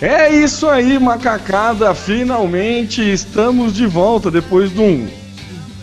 É isso aí, macacada. Finalmente estamos de volta depois de um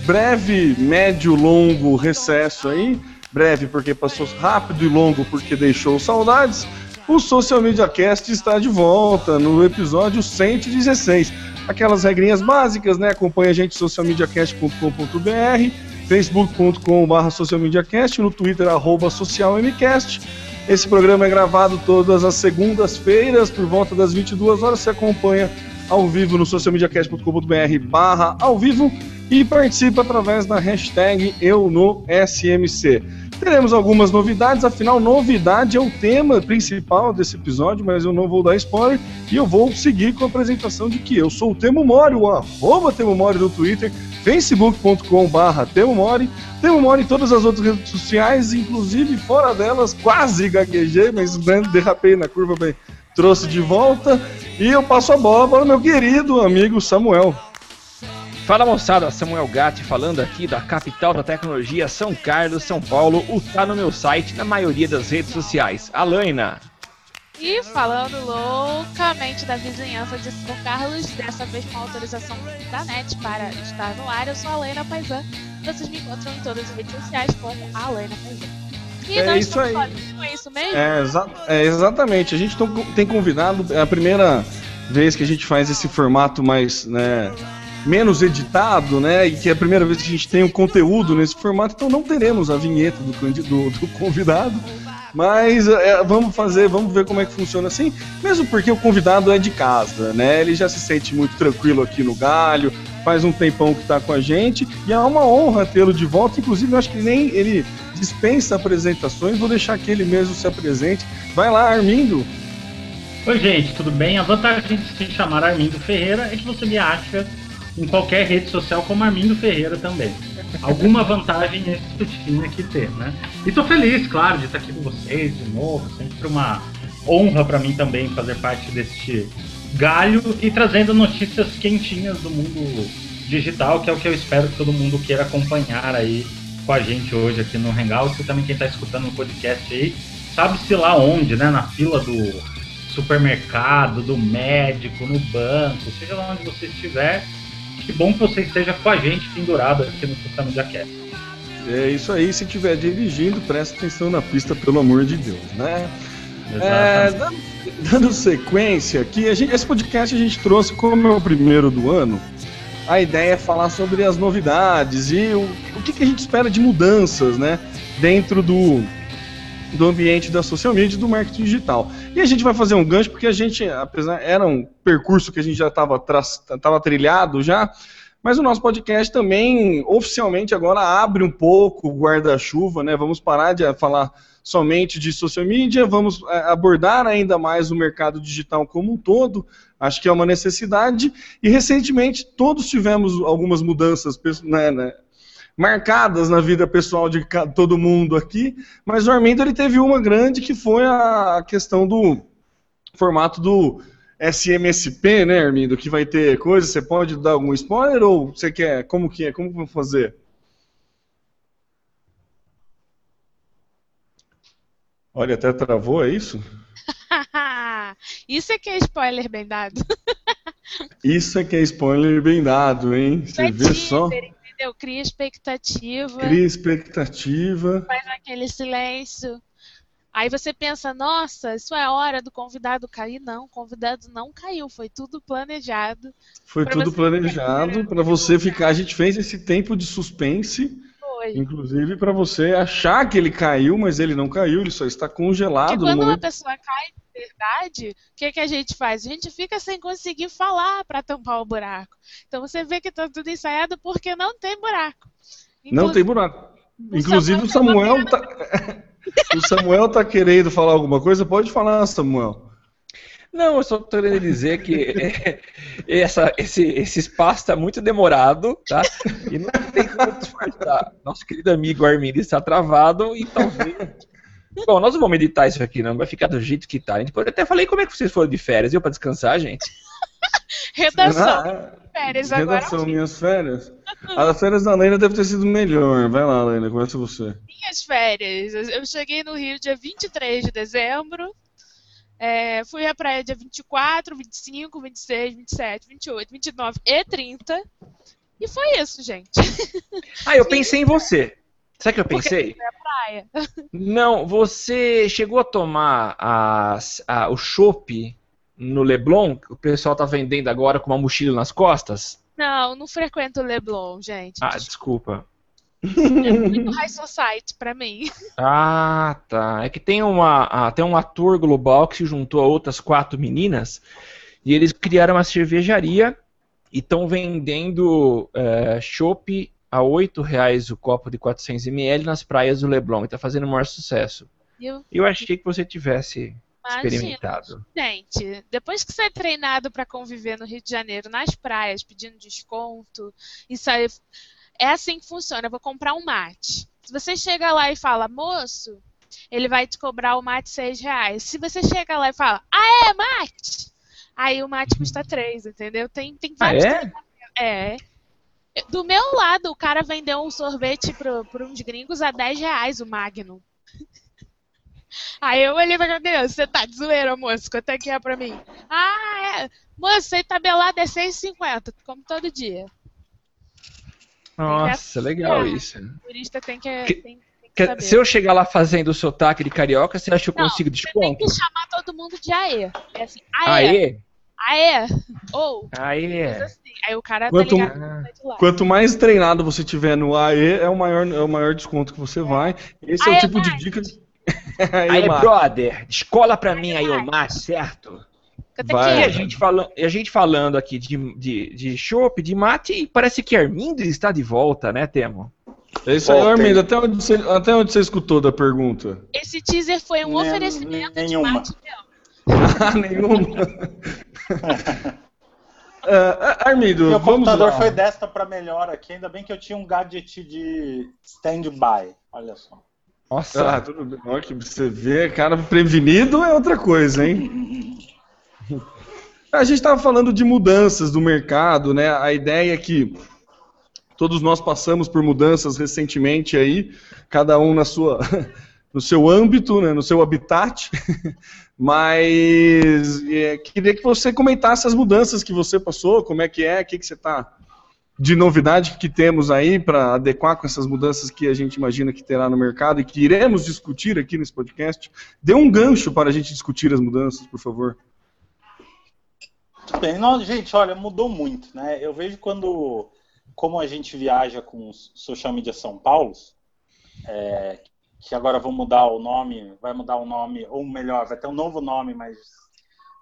breve, médio, longo recesso aí. Breve porque passou rápido e longo porque deixou saudades. O Social Media Cast está de volta no episódio 116. Aquelas regrinhas básicas, né? Acompanhe a gente socialmediacast.com.br, facebook.com.br socialmediacast, no Twitter, socialmcast. Esse programa é gravado todas as segundas-feiras, por volta das 22 horas. Você acompanha ao vivo no socialmediacast.com.br barra ao vivo e participa através da hashtag Eu no SMC. Teremos algumas novidades, afinal, novidade é o tema principal desse episódio, mas eu não vou dar spoiler e eu vou seguir com a apresentação de que eu sou o Temo Mori, o arroba Temo Mori no Twitter, facebook.com barra Temo Mori, Temo Mori em todas as outras redes sociais, inclusive fora delas, quase gaguejei, mas né, derrapei na curva, bem, trouxe de volta e eu passo a bola para o meu querido amigo Samuel. Fala moçada, Samuel Gatti falando aqui da capital da tecnologia, São Carlos, São Paulo. O tá no meu site, na maioria das redes sociais. Alaina. E falando loucamente da vizinhança de São Carlos, dessa vez com autorização da NET para estar no ar, eu sou a Lena Paisan. Vocês me encontram em todas as redes sociais como a Lena Paisan. E É nós isso estamos aí. não é isso mesmo? É, exa- é, exatamente. A gente tem convidado, é a primeira vez que a gente faz esse formato mais, né, menos editado, né, e que é a primeira vez que a gente tem um conteúdo nesse formato, então não teremos a vinheta do, do- do convidado. Mas é, vamos fazer, vamos ver como é que funciona assim, mesmo porque o convidado é de casa, né? Ele já se sente muito tranquilo aqui no galho, faz um tempão que tá com a gente, e é uma honra tê-lo de volta. Inclusive, eu acho que nem ele dispensa apresentações, vou deixar que ele mesmo se apresente. Vai lá, Armindo. Oi, gente, tudo bem? A vantagem de se chamar Armindo Ferreira é que você me acha em qualquer rede social como Armindo Ferreira também. Alguma vantagem isso tinha que ter, né? E tô feliz, claro, de estar aqui com vocês de novo. Sempre uma honra para mim também fazer parte deste galho e trazendo notícias quentinhas do mundo digital, que é o que eu espero que todo mundo queira acompanhar aí com a gente hoje aqui no Hangout. E também quem está escutando o podcast aí, sabe-se lá onde, né? Na fila do supermercado, do médico, no banco, seja lá onde você estiver. Que bom que você esteja com a gente pendurado aqui no Social Media Cast. É isso aí, se estiver dirigindo, presta atenção na pista, pelo amor de Deus, né? É, dando, dando sequência aqui, gente- esse podcast a gente trouxe como é o primeiro do ano. A ideia é falar sobre as novidades e o, o que, que a gente espera de mudanças, né? Dentro do, do ambiente da social media e do marketing digital. E a gente vai fazer um gancho porque a gente, apesar era um percurso que a gente já estava tava trilhado já, mas o nosso podcast também oficialmente agora abre um pouco o guarda-chuva, né? Vamos parar de falar somente de social media, vamos é, abordar ainda mais o mercado digital como um todo. Acho que é uma necessidade. E recentemente todos tivemos algumas mudanças né, né, marcadas na vida pessoal de todo mundo aqui, mas o Armindo ele teve uma grande que foi a questão do formato do SMSP, né, Armindo, que vai ter coisa, você pode dar algum spoiler ou você quer, como que é, como vamos fazer? Olha, até travou, é isso? Isso é que é spoiler bem dado. Isso é que é spoiler bem dado, hein? Você É vê só, teaser, entendeu? Cria expectativa, cria expectativa. faz aquele silêncio. Aí você pensa, nossa, isso é hora do convidado cair. Não, o convidado não caiu, foi tudo planejado. Foi tudo planejado para você ficar. A gente fez esse tempo de suspense, Inclusive para você achar que ele caiu, mas ele não caiu, ele só está congelado no quando uma momento. pessoa cai de verdade, o que, que a gente faz? A gente fica sem conseguir falar para tampar o buraco. Então você vê que tá tudo ensaiado porque não tem buraco. Não tem buraco. Inclusive o Samuel tá. o Samuel tá querendo falar alguma coisa? Pode falar, Samuel. Não, eu só tô querendo dizer que é, essa, esse, esse espaço está muito demorado, tá? E não tem como disfarçar. Nosso querido amigo Armindo está travado e talvez. Bom, nós não vamos editar isso aqui, não. Vai ficar do jeito que tá. A gente pode até falei como é que vocês foram de férias. Eu para descansar, gente. Redação, Ah, férias agora. redação, minhas férias. As férias da Lena deve ter sido melhor. Vai lá, Lena, começa você. minhas férias. Eu cheguei no Rio dia 23 de dezembro. É, fui à praia dia 24, 25, 26, 27, 28, 29 e 30. E foi isso, gente. Ah, eu pensei em você. Sabe o que eu Porque pensei? à praia. Não, você chegou a tomar as- a- o chopp no Leblon, que o pessoal tá vendendo agora com uma mochila nas costas? Não, não frequento o Leblon, gente. Ah, desculpa. É muito high society pra mim. Ah, tá. É que tem, uma, ah, tem um ator global que se juntou a outras quatro meninas e eles criaram uma cervejaria e estão vendendo é, chopp a 8 reais o copo de 400ml nas praias do Leblon e tá fazendo o maior sucesso. E eu Eu achei que você tivesse experimentado. Gente, depois que você é treinado pra conviver no Rio de Janeiro, nas praias, pedindo desconto, isso aí é assim que funciona. Eu vou comprar um mate. Se você chega lá e fala, moço, ele vai te cobrar o mate seis reais. Se você chega lá e fala, ah, é, mate! Aí o mate custa três, entendeu? Tem, tem Ah, vários é? É. Do meu lado, o cara vendeu um sorvete pro, pro uns gringos a 10 reais o Magnum. Aí eu olhei pra cadeira, você tá de zoeira, moço, quanto é que é pra mim? Ah, é. Moço, aí tabelado é 6,50, como todo dia. Nossa, legal É. isso. O turista tem que, Que- tem, tem que se eu chegar lá fazendo o sotaque de carioca, você acha que eu Não, consigo Você tem desconto? que chamar todo mundo de aê. É assim, aê, Aê! aê, ou, Aê! assim. Aí o cara Quanto- tá ligado. Quanto mais treinado você tiver no AE, é o maior, é o maior desconto que você vai. Esse é, Aê, o tipo de dica. Aí, Mate. brother, escola pra mim aí o mate, certo? Vai. E a gente, fala, e a gente falando aqui de, de, de chopp, de mate, e parece que Armindo está de volta, né, Temo? É isso aí. Armindo. Até onde, você, até onde você escutou da pergunta? Esse teaser foi um Nem- oferecimento nenhuma. de mate. Ah, nenhuma. Ah, Armindo, Meu vamos computador lá. foi desta pra melhor aqui, ainda bem que eu tinha um gadget de stand-by. Olha só. Nossa, Ah, tudo bem. Olha que você vê, cara prevenido é outra coisa, hein? A gente estava falando de mudanças do mercado, né? A ideia é que todos nós passamos por mudanças recentemente aí, cada um na sua, no seu âmbito, né? no seu habitat. Mas é, queria que você comentasse as mudanças que você passou, como é que é, o que, que você está de novidade que temos aí para adequar com essas mudanças que a gente imagina que terá no mercado e que iremos discutir aqui nesse podcast. Dê um gancho para a gente discutir as mudanças, por favor. Tudo bem. Não, gente, olha, mudou muito, né? Eu vejo quando, como a gente viaja com os Social Media São Paulo, é, que agora vão mudar o nome, vai mudar o nome, ou melhor, vai ter um novo nome, mas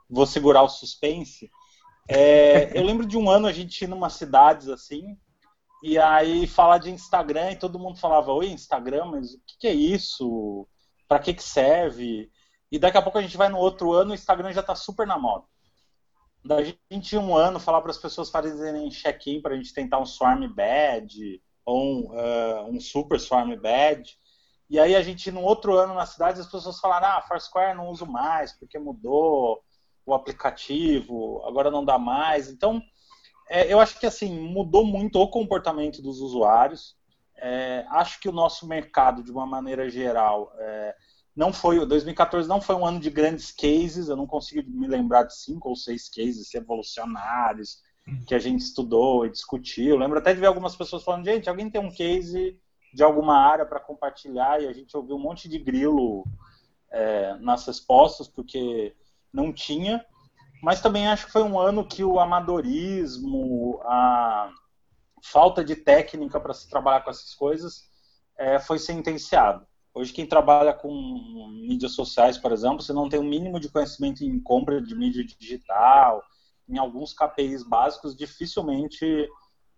vou segurar o suspense. É, eu lembro de um ano a gente ir numa cidades assim, e aí falar de Instagram e todo mundo falava, oi, Instagram, mas o que, que é isso? Para que, que serve? E daqui a pouco a gente vai no outro ano o Instagram já tá super na moda. Da gente um ano falar para as pessoas fazerem check-in para a gente tentar um Swarm Badge ou um, eh, um Super Swarm Badge. E aí a gente, no outro ano na cidade, as pessoas falaram, ah, Foursquare não uso mais, porque mudou o aplicativo, agora não dá mais. Então, é, eu acho que assim, mudou muito o comportamento dos usuários. É, acho que o nosso mercado, de uma maneira geral, é, não foi 2014 não foi um ano de grandes cases, eu não consigo me lembrar de cinco ou seis cases revolucionários que a gente estudou e discutiu. Eu lembro até de ver algumas pessoas falando, gente, alguém tem um case de alguma área para compartilhar e a gente ouviu um monte de grilo é, nas respostas, porque não tinha. Mas também acho que foi um ano que o amadorismo, a falta de técnica para se trabalhar com essas coisas é, foi sentenciado. Hoje, quem trabalha com mídias sociais, por exemplo, você não tem o um mínimo de conhecimento em compra de mídia digital, em alguns KPIs básicos, dificilmente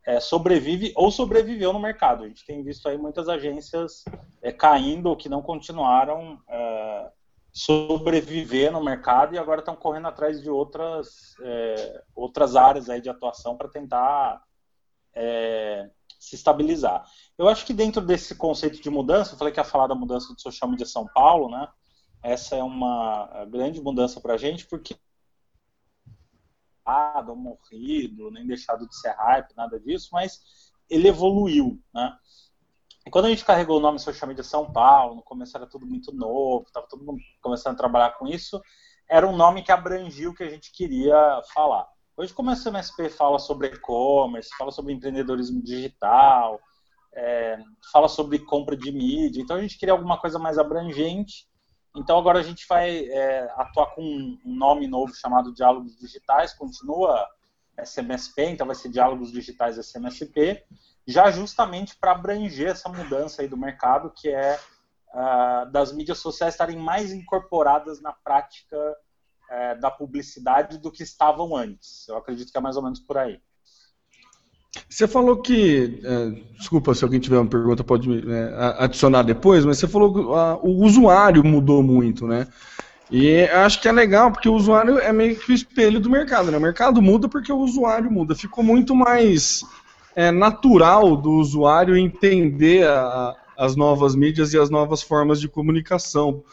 é, sobrevive ou sobreviveu no mercado. A gente tem visto aí muitas agências é, caindo ou que não continuaram é, sobreviver no mercado e agora estão correndo atrás de outras, é, outras áreas aí de atuação para tentar é, se estabilizar. Eu acho que dentro desse conceito de mudança, eu falei que ia falar da mudança do social media São Paulo, né? Essa é uma grande mudança para a gente, porque ou morrido, nem deixado de ser hype, nada disso, mas ele evoluiu, né? E quando a gente carregou o nome Social Media São Paulo, no começo era tudo muito novo, estava todo mundo começando a trabalhar com isso, era um nome que abrangia o que a gente queria falar. Hoje, como a CMSP fala sobre e-commerce, fala sobre empreendedorismo digital, é, fala sobre compra de mídia, então a gente queria alguma coisa mais abrangente. Então agora a gente vai é, atuar com um nome novo chamado Diálogos Digitais, continua SMSP, então vai ser Diálogos Digitais SMSP, já justamente para abranger essa mudança aí do mercado, que é uh, das mídias sociais estarem mais incorporadas na prática é, da publicidade do que estavam antes. Eu acredito que é mais ou menos por aí. Você falou que, é, desculpa se alguém tiver uma pergunta pode é, adicionar depois, mas você falou que o usuário mudou muito, né? E acho que é legal porque o usuário é meio que o espelho do mercado, né? O mercado muda porque o usuário muda. Ficou muito mais é, natural do usuário entender a, as novas mídias e as novas formas de comunicação,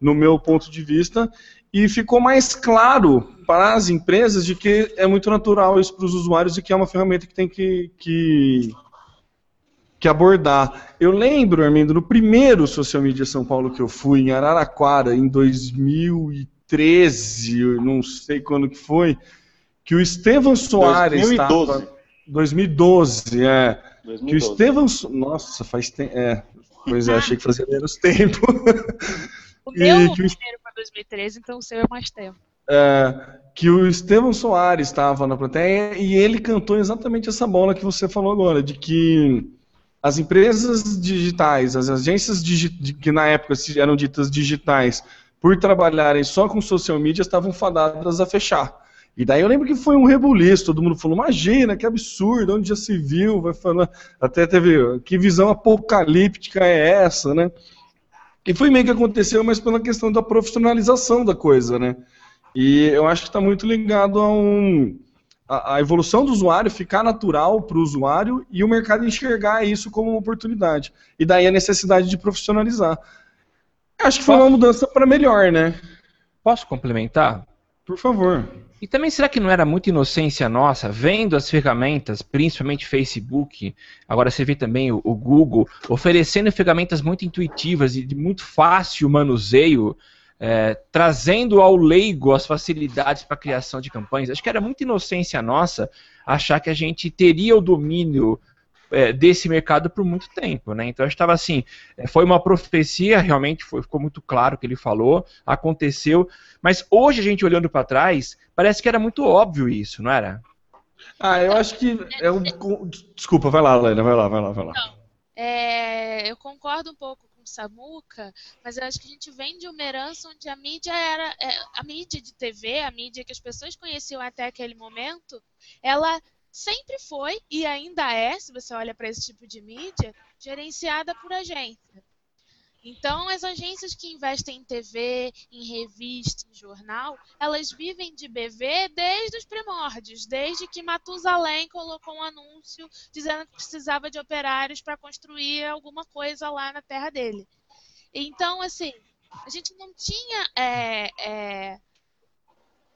no meu ponto de vista e ficou mais claro para as empresas de que é muito natural isso para os usuários e que é uma ferramenta que tem que, que, que abordar. Eu lembro, Armindo, no primeiro Social Media São Paulo que eu fui, em Araraquara, em 2013, não sei quando que foi, que o Estevam Soares 2012. estava... 2012, é. 2012. Que o Estevam... Nossa, faz tempo... É, pois é, achei que fazia menos tempo. O meu e que o... primeiro 2013, então o seu é mais tempo. É, que o Estevão Soares estava na plateia e ele cantou exatamente essa bola que você falou agora, de que as empresas digitais, as agências que na época eram ditas digitais, por trabalharem só com social media, estavam fadadas a fechar. E daí eu lembro que foi um rebuliço, todo mundo falou, imagina, que absurdo, onde já se viu, vai falando, até teve, que visão apocalíptica é essa, né? E foi meio que aconteceu, mas pela questão da profissionalização da coisa, né? E eu acho que está muito ligado a, um, a, evolução do usuário ficar natural para o usuário e o mercado enxergar isso como uma oportunidade. E daí a necessidade de profissionalizar. Acho que foi uma mudança para melhor, né? Posso complementar? Por favor. E também será que não era muita inocência nossa, vendo as ferramentas, principalmente Facebook, agora você vê também o, o Google, oferecendo ferramentas muito intuitivas e de muito fácil manuseio, é, trazendo ao leigo as facilidades para a criação de campanhas. Acho que era muita inocência nossa achar que a gente teria o domínio é, desse mercado por muito tempo, né? Então estava assim, é, foi uma profecia, realmente foi, ficou muito claro o que ele falou, aconteceu, mas hoje a gente olhando para trás, parece que era muito óbvio isso, não era? Ah, eu acho que é um... desculpa, vai lá, Lena, vai lá, vai lá, vai lá. Não, é, eu concordo um pouco com o Samuca, mas eu acho que a gente vem de uma herança onde a mídia era é, a mídia de TV, a mídia que as pessoas conheciam até aquele momento, ela sempre foi e ainda é, se você olha para esse tipo de mídia, gerenciada por agência. Então, as agências que investem em TV, em revista, em jornal, elas vivem de BV desde os primórdios, desde que Matusalém colocou um anúncio dizendo que precisava de operários para construir alguma coisa lá na terra dele. Então, assim, a gente não tinha é, é,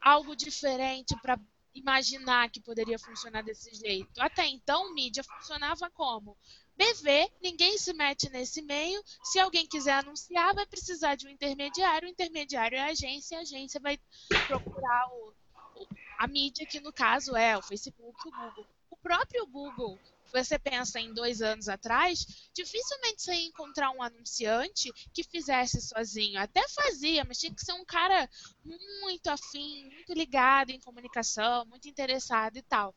algo diferente para imaginar que poderia funcionar desse jeito. Até então, mídia funcionava como? BV, ninguém se mete nesse meio. Se alguém quiser anunciar, vai precisar de um intermediário. O intermediário é a agência, a agência vai procurar o, a mídia, que no caso é o Facebook o Google. O próprio Google, você pensa em dois anos atrás, dificilmente você ia encontrar um anunciante que fizesse sozinho. Até fazia, mas tinha que ser um cara muito afim, muito ligado em comunicação, muito interessado e tal.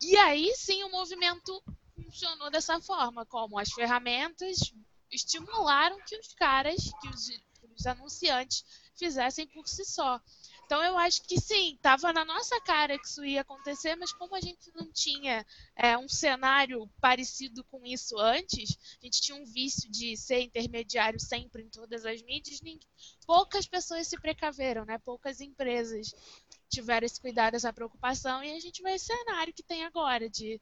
E aí sim o movimento funcionou dessa forma, como as ferramentas estimularam que os caras, que os, os anunciantes fizessem por si só. Então eu acho que sim, estava na nossa cara que isso ia acontecer, mas como a gente não tinha é, um cenário parecido com isso antes, a gente tinha um vício de ser intermediário sempre em todas as mídias, poucas pessoas se precaveram, né? Poucas empresas tiveram esse cuidado, essa preocupação, e a gente vai esse cenário que tem agora, de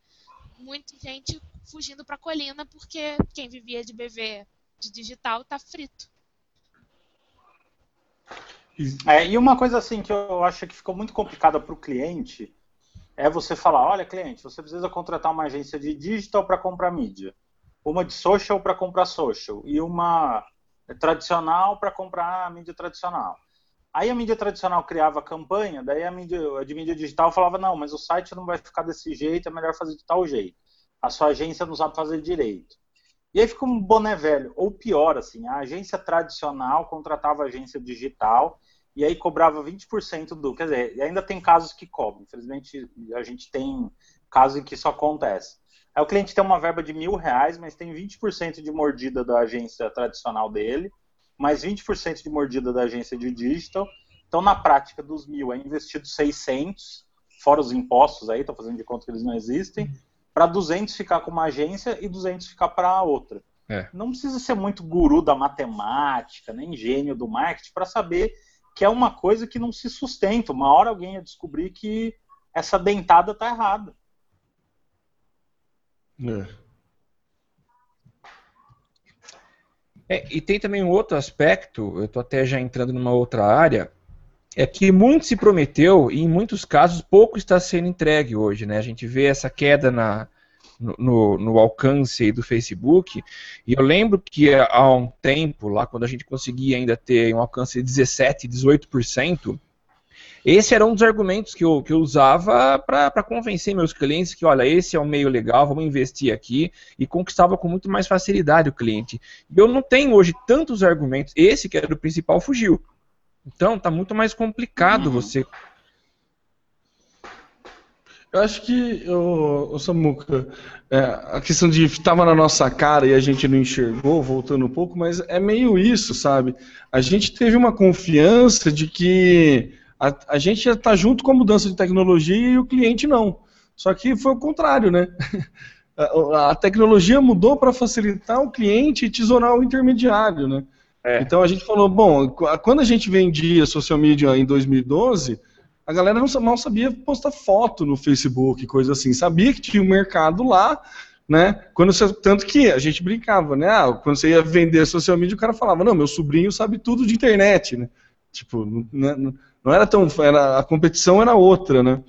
muita gente fugindo para a colina porque quem vivia de BV de digital está frito. É, e uma coisa assim que eu acho que ficou muito complicada para o cliente é você falar, olha cliente, você precisa contratar uma agência de digital para comprar mídia, uma de social para comprar social e uma tradicional para comprar mídia tradicional. Aí a mídia tradicional criava campanha, daí a mídia a de mídia digital falava, não, mas o site não vai ficar desse jeito, é melhor fazer de tal jeito. A sua agência não sabe fazer direito. E aí fica um boné velho, ou pior, assim, a agência tradicional contratava a agência digital e aí cobrava 20% do. Quer dizer, ainda tem casos que cobram. Infelizmente, a gente tem casos em que isso acontece. Aí o cliente tem uma verba de mil reais, mas tem 20% de mordida da agência tradicional dele, mais 20% de mordida da agência de digital. Então, na prática, dos mil é investido 600, fora os impostos aí, estou fazendo de conta que eles não existem, para 200 ficar com uma agência e 200 ficar para outra. É. Não precisa ser muito guru da matemática, nem gênio do marketing para saber que é uma coisa que não se sustenta. Uma hora alguém ia descobrir que essa dentada tá errada. É. É, e tem também um outro aspecto, eu estou até já entrando numa outra área, é que muito se prometeu e em muitos casos pouco está sendo entregue hoje. Né? A gente vê essa queda na, no, no, alcance do Facebook. E eu lembro que há um tempo, lá quando a gente conseguia ainda ter um alcance de 17, 18%, esse era um dos argumentos que eu, que eu usava para convencer meus clientes que, olha, esse é um meio legal, vamos investir aqui, e conquistava com muito mais facilidade o cliente. E eu não tenho hoje tantos argumentos, esse que era o principal fugiu. Então está muito mais complicado uhum. você eu acho que, o Samuca, é, a questão de estava na nossa cara e a gente não enxergou, voltando um pouco, mas é meio isso, sabe? A gente teve uma confiança de que a, a gente já está junto com a mudança de tecnologia e o cliente não. Só que foi o contrário, né? A, a tecnologia mudou para facilitar o cliente e tesourar o intermediário, né? É. Então a gente falou, bom, quando a gente vendia social media em 2012 a galera não mal sabia postar foto no Facebook, coisa assim. Sabia que tinha um mercado lá, né? Quando você, tanto que a gente brincava, né? Ah, quando você ia vender social media, o cara falava, não, meu sobrinho sabe tudo de internet, né? Tipo, não, não, não era tão. Era, a competição era outra, né?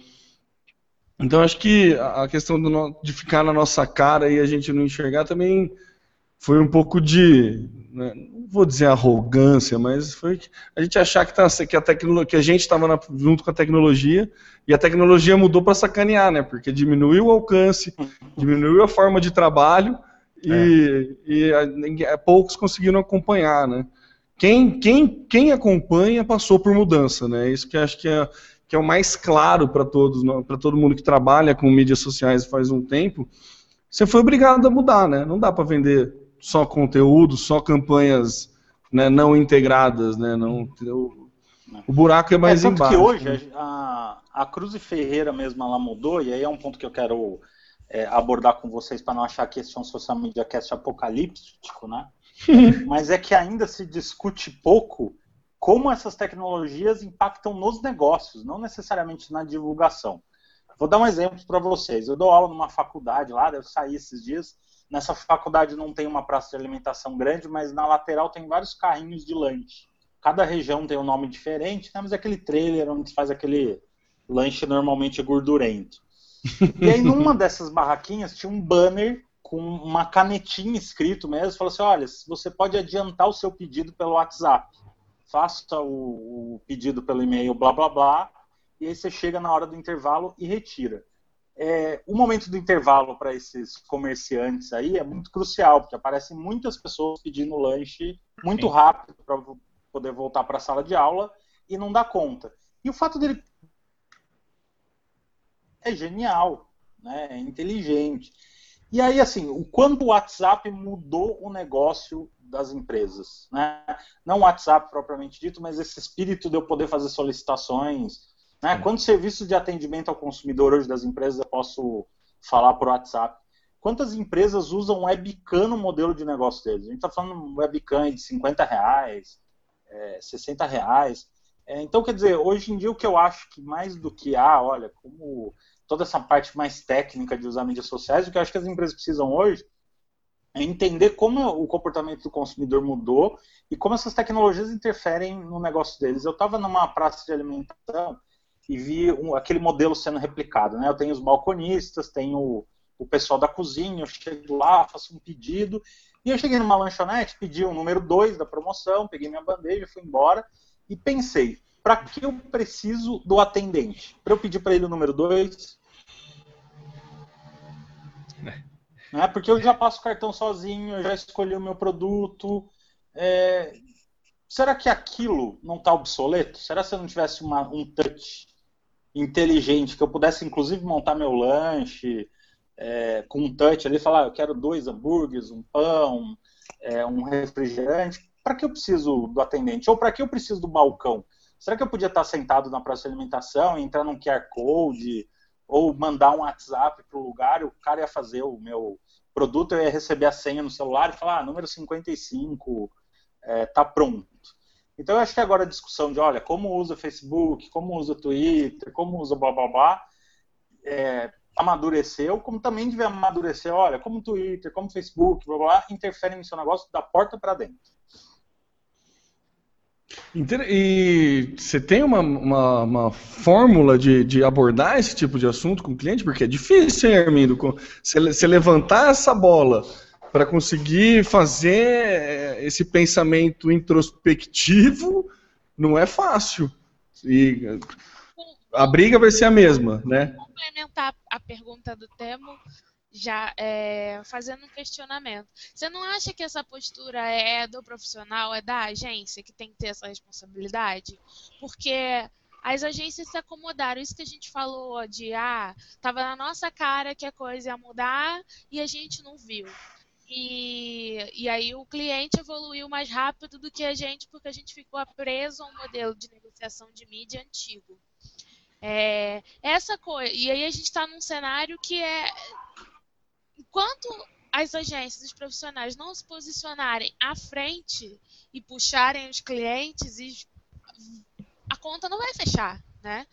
Então acho que a questão de ficar na nossa cara e a gente não enxergar também foi um pouco de né, não vou dizer arrogância, mas foi a gente achar que, tá, que, a, tecnologia, que a gente estava junto com a tecnologia e a tecnologia mudou para sacanear, né? Porque diminuiu o alcance, diminuiu a forma de trabalho e, é. e a, poucos conseguiram acompanhar, né? Quem, quem, quem acompanha passou por mudança, né? Isso que acho que é, que é o mais claro para todos, para todo mundo que trabalha com mídias sociais faz um tempo. Você foi obrigado a mudar, né? Não dá para vender só conteúdo, só campanhas né, não integradas, né? Não, o, o buraco é mais é, tanto embaixo. que hoje né? a, a Cruz Ferreira mesmo ela mudou, e aí é um ponto que eu quero é, abordar com vocês para não achar que esse é um social media cast apocalíptico, né? Mas é que ainda se discute pouco como essas tecnologias impactam nos negócios, não necessariamente na divulgação. Vou dar um exemplo para vocês. Eu dou aula numa faculdade lá, eu saí esses dias, Nessa faculdade não tem uma praça de alimentação grande, mas na lateral tem vários carrinhos de lanche. Cada região tem um nome diferente, né? mas é aquele trailer onde faz aquele lanche normalmente gordurento. E aí numa dessas barraquinhas tinha um banner com uma canetinha escrito mesmo, falou assim, olha, você pode adiantar o seu pedido pelo WhatsApp. Faça o, o pedido pelo e-mail, blá blá blá, e aí você chega na hora do intervalo e retira. é, o momento do intervalo para esses comerciantes aí é muito crucial, porque aparecem muitas pessoas pedindo lanche muito Sim. rápido para poder voltar para a sala de aula e não dá conta. E o fato dele é genial, né? é inteligente. E aí, assim, o quanto o WhatsApp mudou o negócio das empresas. Né? Não o WhatsApp propriamente dito, mas esse espírito de eu poder fazer solicitações. Né? Quantos serviços de atendimento ao consumidor hoje das empresas eu posso falar por WhatsApp? Quantas empresas usam webcam no modelo de negócio deles? A gente está falando de webcam de 50 reais, é, 60 reais. É, então, quer dizer, hoje em dia o que eu acho que mais do que, ah, olha, como toda essa parte mais técnica de usar mídias sociais, o que eu acho que as empresas precisam hoje é entender como o comportamento do consumidor mudou e como essas tecnologias interferem no negócio deles. Eu estava numa praça de alimentação e vi um, aquele modelo sendo replicado. Né? Eu tenho os balconistas, tenho o pessoal da cozinha, eu chego lá, faço um pedido, e eu cheguei numa lanchonete, pedi o número 2 da promoção, peguei minha bandeja, fui embora, e pensei, para que eu preciso do atendente? Para eu pedir para ele o número 2? Né? Porque eu já passo o cartão sozinho, eu já escolhi o meu produto. É... Será que aquilo não está obsoleto? Será se eu não tivesse uma, um touch inteligente, que eu pudesse inclusive montar meu lanche é, com um touch ali, falar, eu quero dois hambúrgueres, um pão, é, um refrigerante, para que eu preciso do atendente? Ou para que eu preciso do balcão? Será que eu podia estar sentado na praça de alimentação, entrar num QR Code, ou mandar um WhatsApp para o lugar, o cara ia fazer o meu produto, eu ia receber a senha no celular e falar, ah, número 55, é, tá pronto. Então eu acho que agora a discussão de, olha, como usa Facebook, como usa Twitter, como usa blá blá blá, é, amadureceu, como também deve amadurecer, olha, como Twitter, como Facebook, blá blá, interferem no seu negócio da porta para dentro. E você tem uma, uma, uma fórmula de, de, abordar esse tipo de assunto com o cliente? Porque é difícil, hein, Armindo? Você levantar essa bola para conseguir fazer esse pensamento introspectivo não é fácil. E a briga vai ser a mesma, né? Complementar a pergunta do Temo, já é, fazendo um questionamento. Você não acha que essa postura é do profissional, é da agência que tem que ter essa responsabilidade? Porque as agências se acomodaram, isso que a gente falou de ah, tava na nossa cara que a coisa ia mudar e a gente não viu. E, e aí o cliente evoluiu mais rápido do que a gente, porque a gente ficou preso a um modelo de negociação de mídia antigo. É, essa coisa. E aí a gente está num cenário que é. Enquanto as agências, os profissionais não se posicionarem à frente e puxarem os clientes, e a conta não vai fechar, né?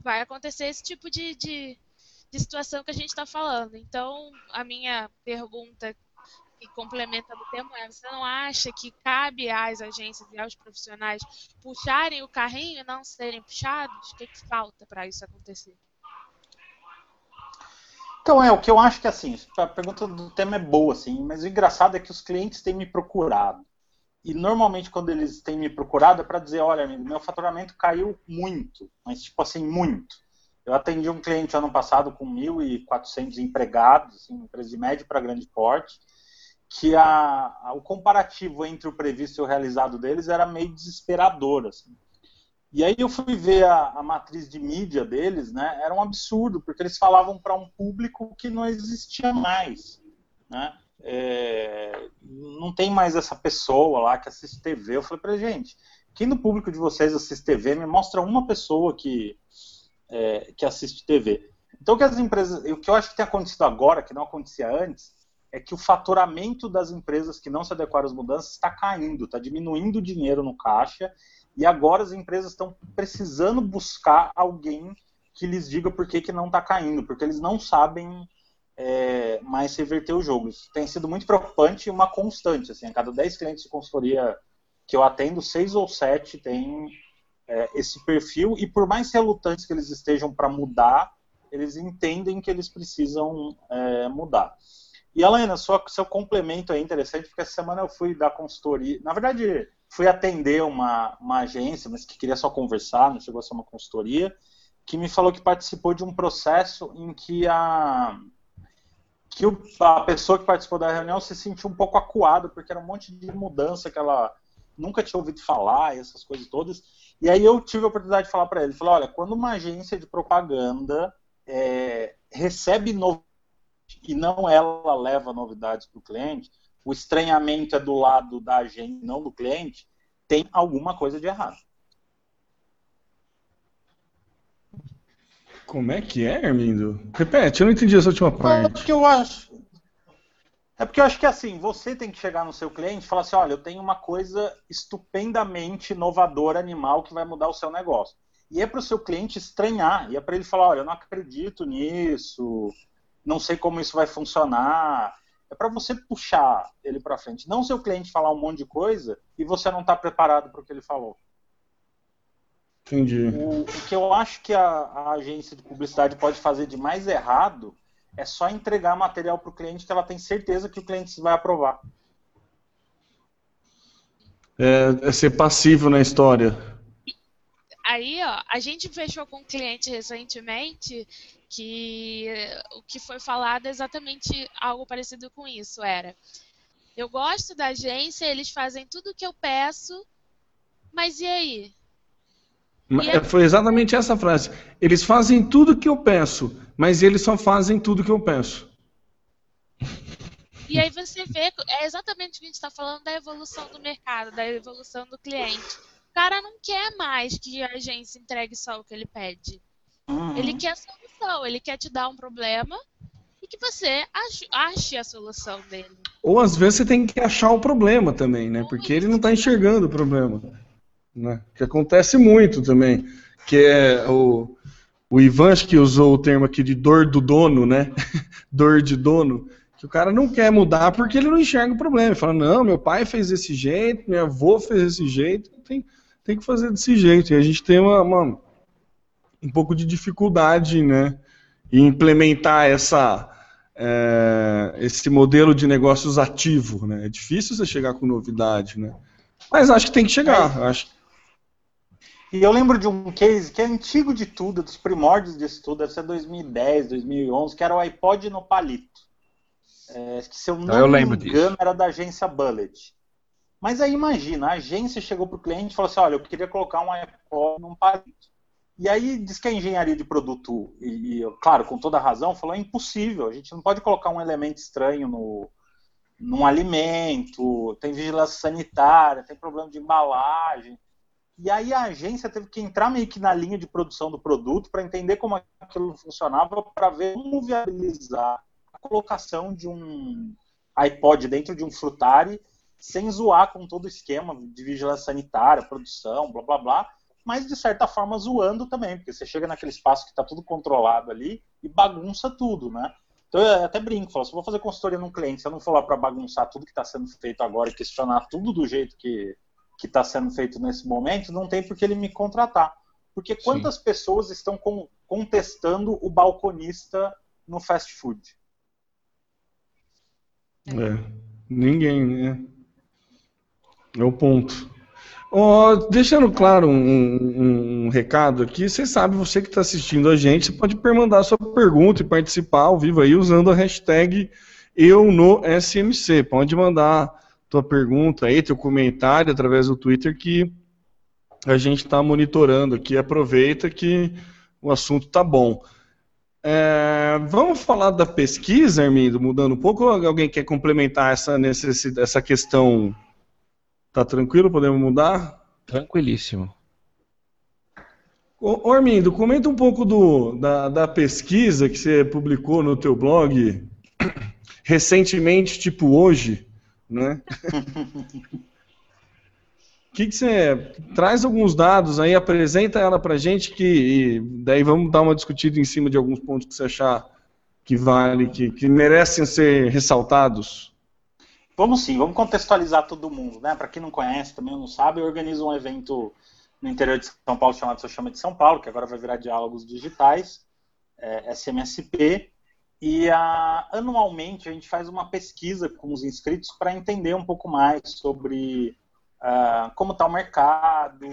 Vai acontecer esse tipo de, de, de situação que a gente está falando. Então, a minha pergunta que complementa do tema é: você não acha que cabe às agências e aos profissionais puxarem o carrinho e não serem puxados? O que, que falta para isso acontecer? Então, é, o que eu acho que assim, a pergunta do tema é boa, assim, mas o engraçado é que os clientes têm me procurado. E normalmente quando eles têm me procurado é para dizer, olha, meu faturamento caiu muito, mas tipo assim, muito. Eu atendi um cliente ano passado com 1.400 empregados, assim, empresa de médio para grande porte, que a, a, o comparativo entre o previsto e o realizado deles era meio desesperador. Assim. E aí eu fui ver a, a, matriz de mídia deles, né? Era um absurdo, porque eles falavam para um público que não existia mais. Né? É, não tem mais essa pessoa lá que assiste TV. Eu falei para gente, quem no público de vocês assiste TV, me mostra uma pessoa que, é, que assiste TV. Então, o que as empresas, o que eu acho que tem acontecido agora, que não acontecia antes, é que o faturamento das empresas que não se adequaram às mudanças está caindo, está diminuindo o dinheiro no caixa, e agora as empresas estão precisando buscar alguém que lhes diga por que, que não está caindo, porque eles não sabem é, mais reverter o jogo. Isso tem sido muito preocupante e uma constante. Assim, a cada 10 clientes de consultoria que eu atendo, 6 ou 7 têm é, esse perfil, e por mais relutantes que eles estejam para mudar, eles entendem que eles precisam é, mudar. E, Helena, sua, seu complemento é interessante, porque essa semana eu fui dar consultoria. Na verdade, fui atender uma, uma agência, mas que queria só conversar, não chegou a ser uma consultoria, que me falou que participou de um processo em que a que o, a pessoa que participou da reunião se sentiu um pouco acuada, porque era um monte de mudança que ela nunca tinha ouvido falar, essas coisas todas. E aí eu tive a oportunidade de falar para ele, falou, olha, quando uma agência de propaganda é, recebe novidades e não ela leva novidades para o cliente, o estranhamento é do lado da agência, não do cliente, tem alguma coisa de errado. Como é que é, Armindo? Repete, eu não entendi essa última É parte. porque eu acho. É porque eu acho que assim, você tem que chegar no seu cliente e falar assim, olha, eu tenho uma coisa estupendamente inovadora, animal, que vai mudar o seu negócio. E é para o seu cliente estranhar, e é para ele falar, olha, eu não acredito nisso, não sei como isso vai funcionar. É para você puxar ele para frente, não o seu cliente falar um monte de coisa e você não está preparado para o que ele falou. Entendi. O, o que eu acho que a, a agência de publicidade pode fazer de mais errado é só entregar material para o cliente que ela tem certeza que o cliente vai aprovar. É, é ser passivo na história. Aí, ó, a gente fechou com um cliente recentemente que o que foi falado é exatamente algo parecido com isso. Era, eu gosto da agência, eles fazem tudo o que eu peço, mas e aí? E é- Foi exatamente essa frase. Eles fazem tudo que eu peço, mas eles só fazem tudo que eu peço. E aí você vê, é exatamente o que a gente está falando da evolução do mercado, da evolução do cliente. O cara não quer mais que a agência entregue só o que ele pede. Ele quer a solução, ele quer te dar um problema e que você ache, a solução dele. Ou às vezes você tem que achar o problema também, né? Porque ele não está enxergando o problema. Né? Que acontece muito também. Que é o, o Ivan acho que usou o termo aqui de dor do dono, né? dor de dono. Que o cara não quer mudar porque ele não enxerga o problema. Ele fala, não, meu pai fez desse jeito, meu avô fez desse jeito, tem, tem que fazer desse jeito. E a gente tem uma, uma- um pouco de dificuldade, né? Em implementar essa, é, esse modelo de negócios ativo, né? É difícil você chegar com novidade, né? Mas acho que tem que chegar. Acho E eu lembro de um case que é antigo de tudo, dos primórdios disso tudo, deve ser 2010, 2011, que era o iPod no palito. É, que se eu não eu me engano disso. era da agência Bullet. Mas aí imagina, a agência chegou para o cliente e falou assim, olha, eu queria colocar um iPod num palito. E aí diz que a engenharia de produto, e, e, claro, com toda razão, falou, é impossível, a gente não pode colocar um elemento estranho no, num alimento, tem vigilância sanitária, tem problema de embalagem. E aí a agência teve que entrar meio que na linha de produção do produto para entender como aquilo funcionava, para ver como viabilizar a colocação de um iPod dentro de um frutari sem zoar com todo o esquema de vigilância sanitária, produção, blá blá blá, mas de certa forma zoando também, porque você chega naquele espaço que está tudo controlado ali e bagunça tudo, né? Então eu até brinco, falo, se eu vou fazer consultoria num cliente, se eu não for lá para bagunçar tudo que está sendo feito agora e questionar tudo do jeito que que está sendo feito nesse momento, não tem por que ele me contratar. Porque quantas pessoas estão con- contestando o balconista no fast food? É, ninguém, né? É o ponto. Ó, deixando claro um, um- um recado aqui, você sabe, você que está assistindo a gente, você pode mandar sua pergunta e participar ao vivo aí usando a hashtag eu no SMC. Pode mandar tua pergunta aí, teu comentário através do Twitter que a gente está monitorando aqui. Aproveita que o assunto tá bom. É, vamos falar da pesquisa, Armindo, mudando um pouco, ou alguém quer complementar essa essa questão? Tá tranquilo? Podemos mudar? Tranquilíssimo. Ô, Armindo, comenta um pouco do, da, da pesquisa que você publicou no teu blog recentemente, tipo hoje, né? que, que você traz alguns dados aí, apresenta ela pra gente que e daí vamos dar uma discutida em cima de alguns pontos que você achar que vale, que, que merecem ser ressaltados. Vamos sim, vamos contextualizar todo mundo, né? Para quem não conhece, também não sabe, eu organizo um evento no interior de São Paulo chamado Seu Chama de São Paulo, que agora vai virar Diálogos Digitais, é, SMSP, e a, anualmente a gente faz uma pesquisa com os inscritos para entender um pouco mais sobre ah, como está o mercado,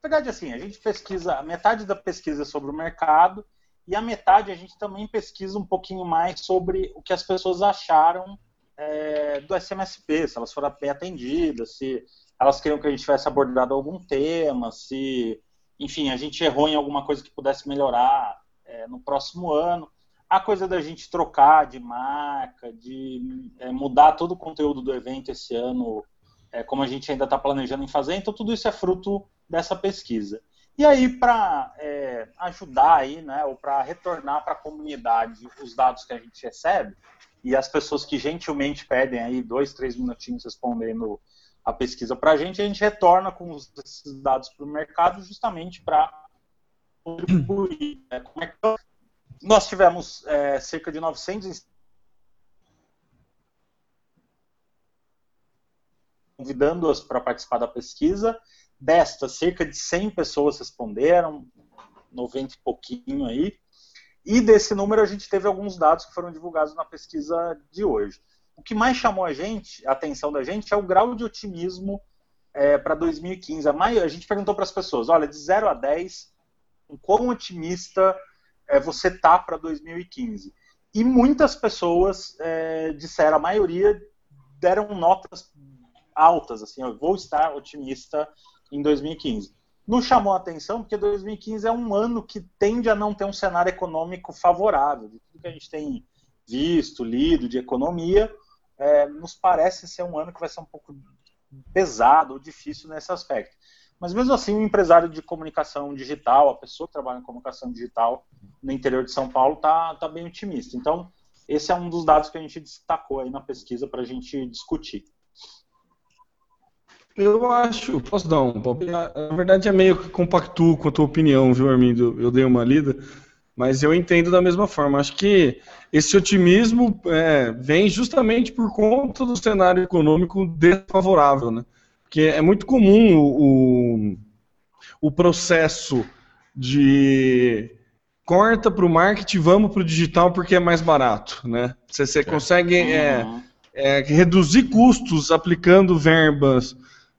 verdade, assim, a gente pesquisa, metade da pesquisa é sobre o mercado e a metade a gente também pesquisa um pouquinho mais sobre o que as pessoas acharam é, do SMSP, se elas foram bem atendidas, se elas queriam que a gente tivesse abordado algum tema, se, enfim, a gente errou em alguma coisa que pudesse melhorar é, no próximo ano. A coisa da gente trocar de marca, de é, mudar todo o conteúdo do evento esse ano, é, como a gente ainda está planejando em fazer, então tudo isso é fruto dessa pesquisa. E aí, para é, ajudar aí, né, ou para retornar para a comunidade os dados que a gente recebe, e as pessoas que gentilmente pedem aí dois, três minutinhos respondendo a pesquisa para a gente, a gente retorna com os, esses dados para o mercado justamente para contribuir. Né? É. Nós tivemos é, cerca de 900 convidando-as para participar da pesquisa. Destas, cerca de 100 pessoas responderam, 90 e pouquinho aí. E desse número a gente teve alguns dados que foram divulgados na pesquisa de hoje. O que mais chamou a gente, a atenção da gente, é o grau de otimismo é, para 2015. A, maioria, a gente perguntou para as pessoas, olha, de 0 a 10, o quão otimista é, você tá para 2015? E muitas pessoas é, disseram, a maioria deram notas altas, assim, eu vou estar otimista em 2015 nos chamou a atenção porque 2015 é um ano que tende a não ter um cenário econômico favorável. De tudo que a gente tem visto, lido de economia, é, nos parece ser um ano que vai ser um pouco pesado ou difícil nesse aspecto. Mas mesmo assim, o empresário de comunicação digital, a pessoa que trabalha em comunicação digital no interior de São Paulo, está tá bem otimista. Então, esse é um dos dados que a gente destacou aí na pesquisa para a gente discutir. Eu acho, posso dar um palpite? Na verdade é meio que compactuo com a tua opinião, viu, Armindo? Eu dei uma lida, mas eu entendo da mesma forma. Acho que esse otimismo é, vem justamente por conta do cenário econômico desfavorável, né? Porque é muito comum o, o processo de corta para o marketing, vamos para o digital porque é mais barato, né? Você, você consegue é, é, reduzir custos aplicando verbas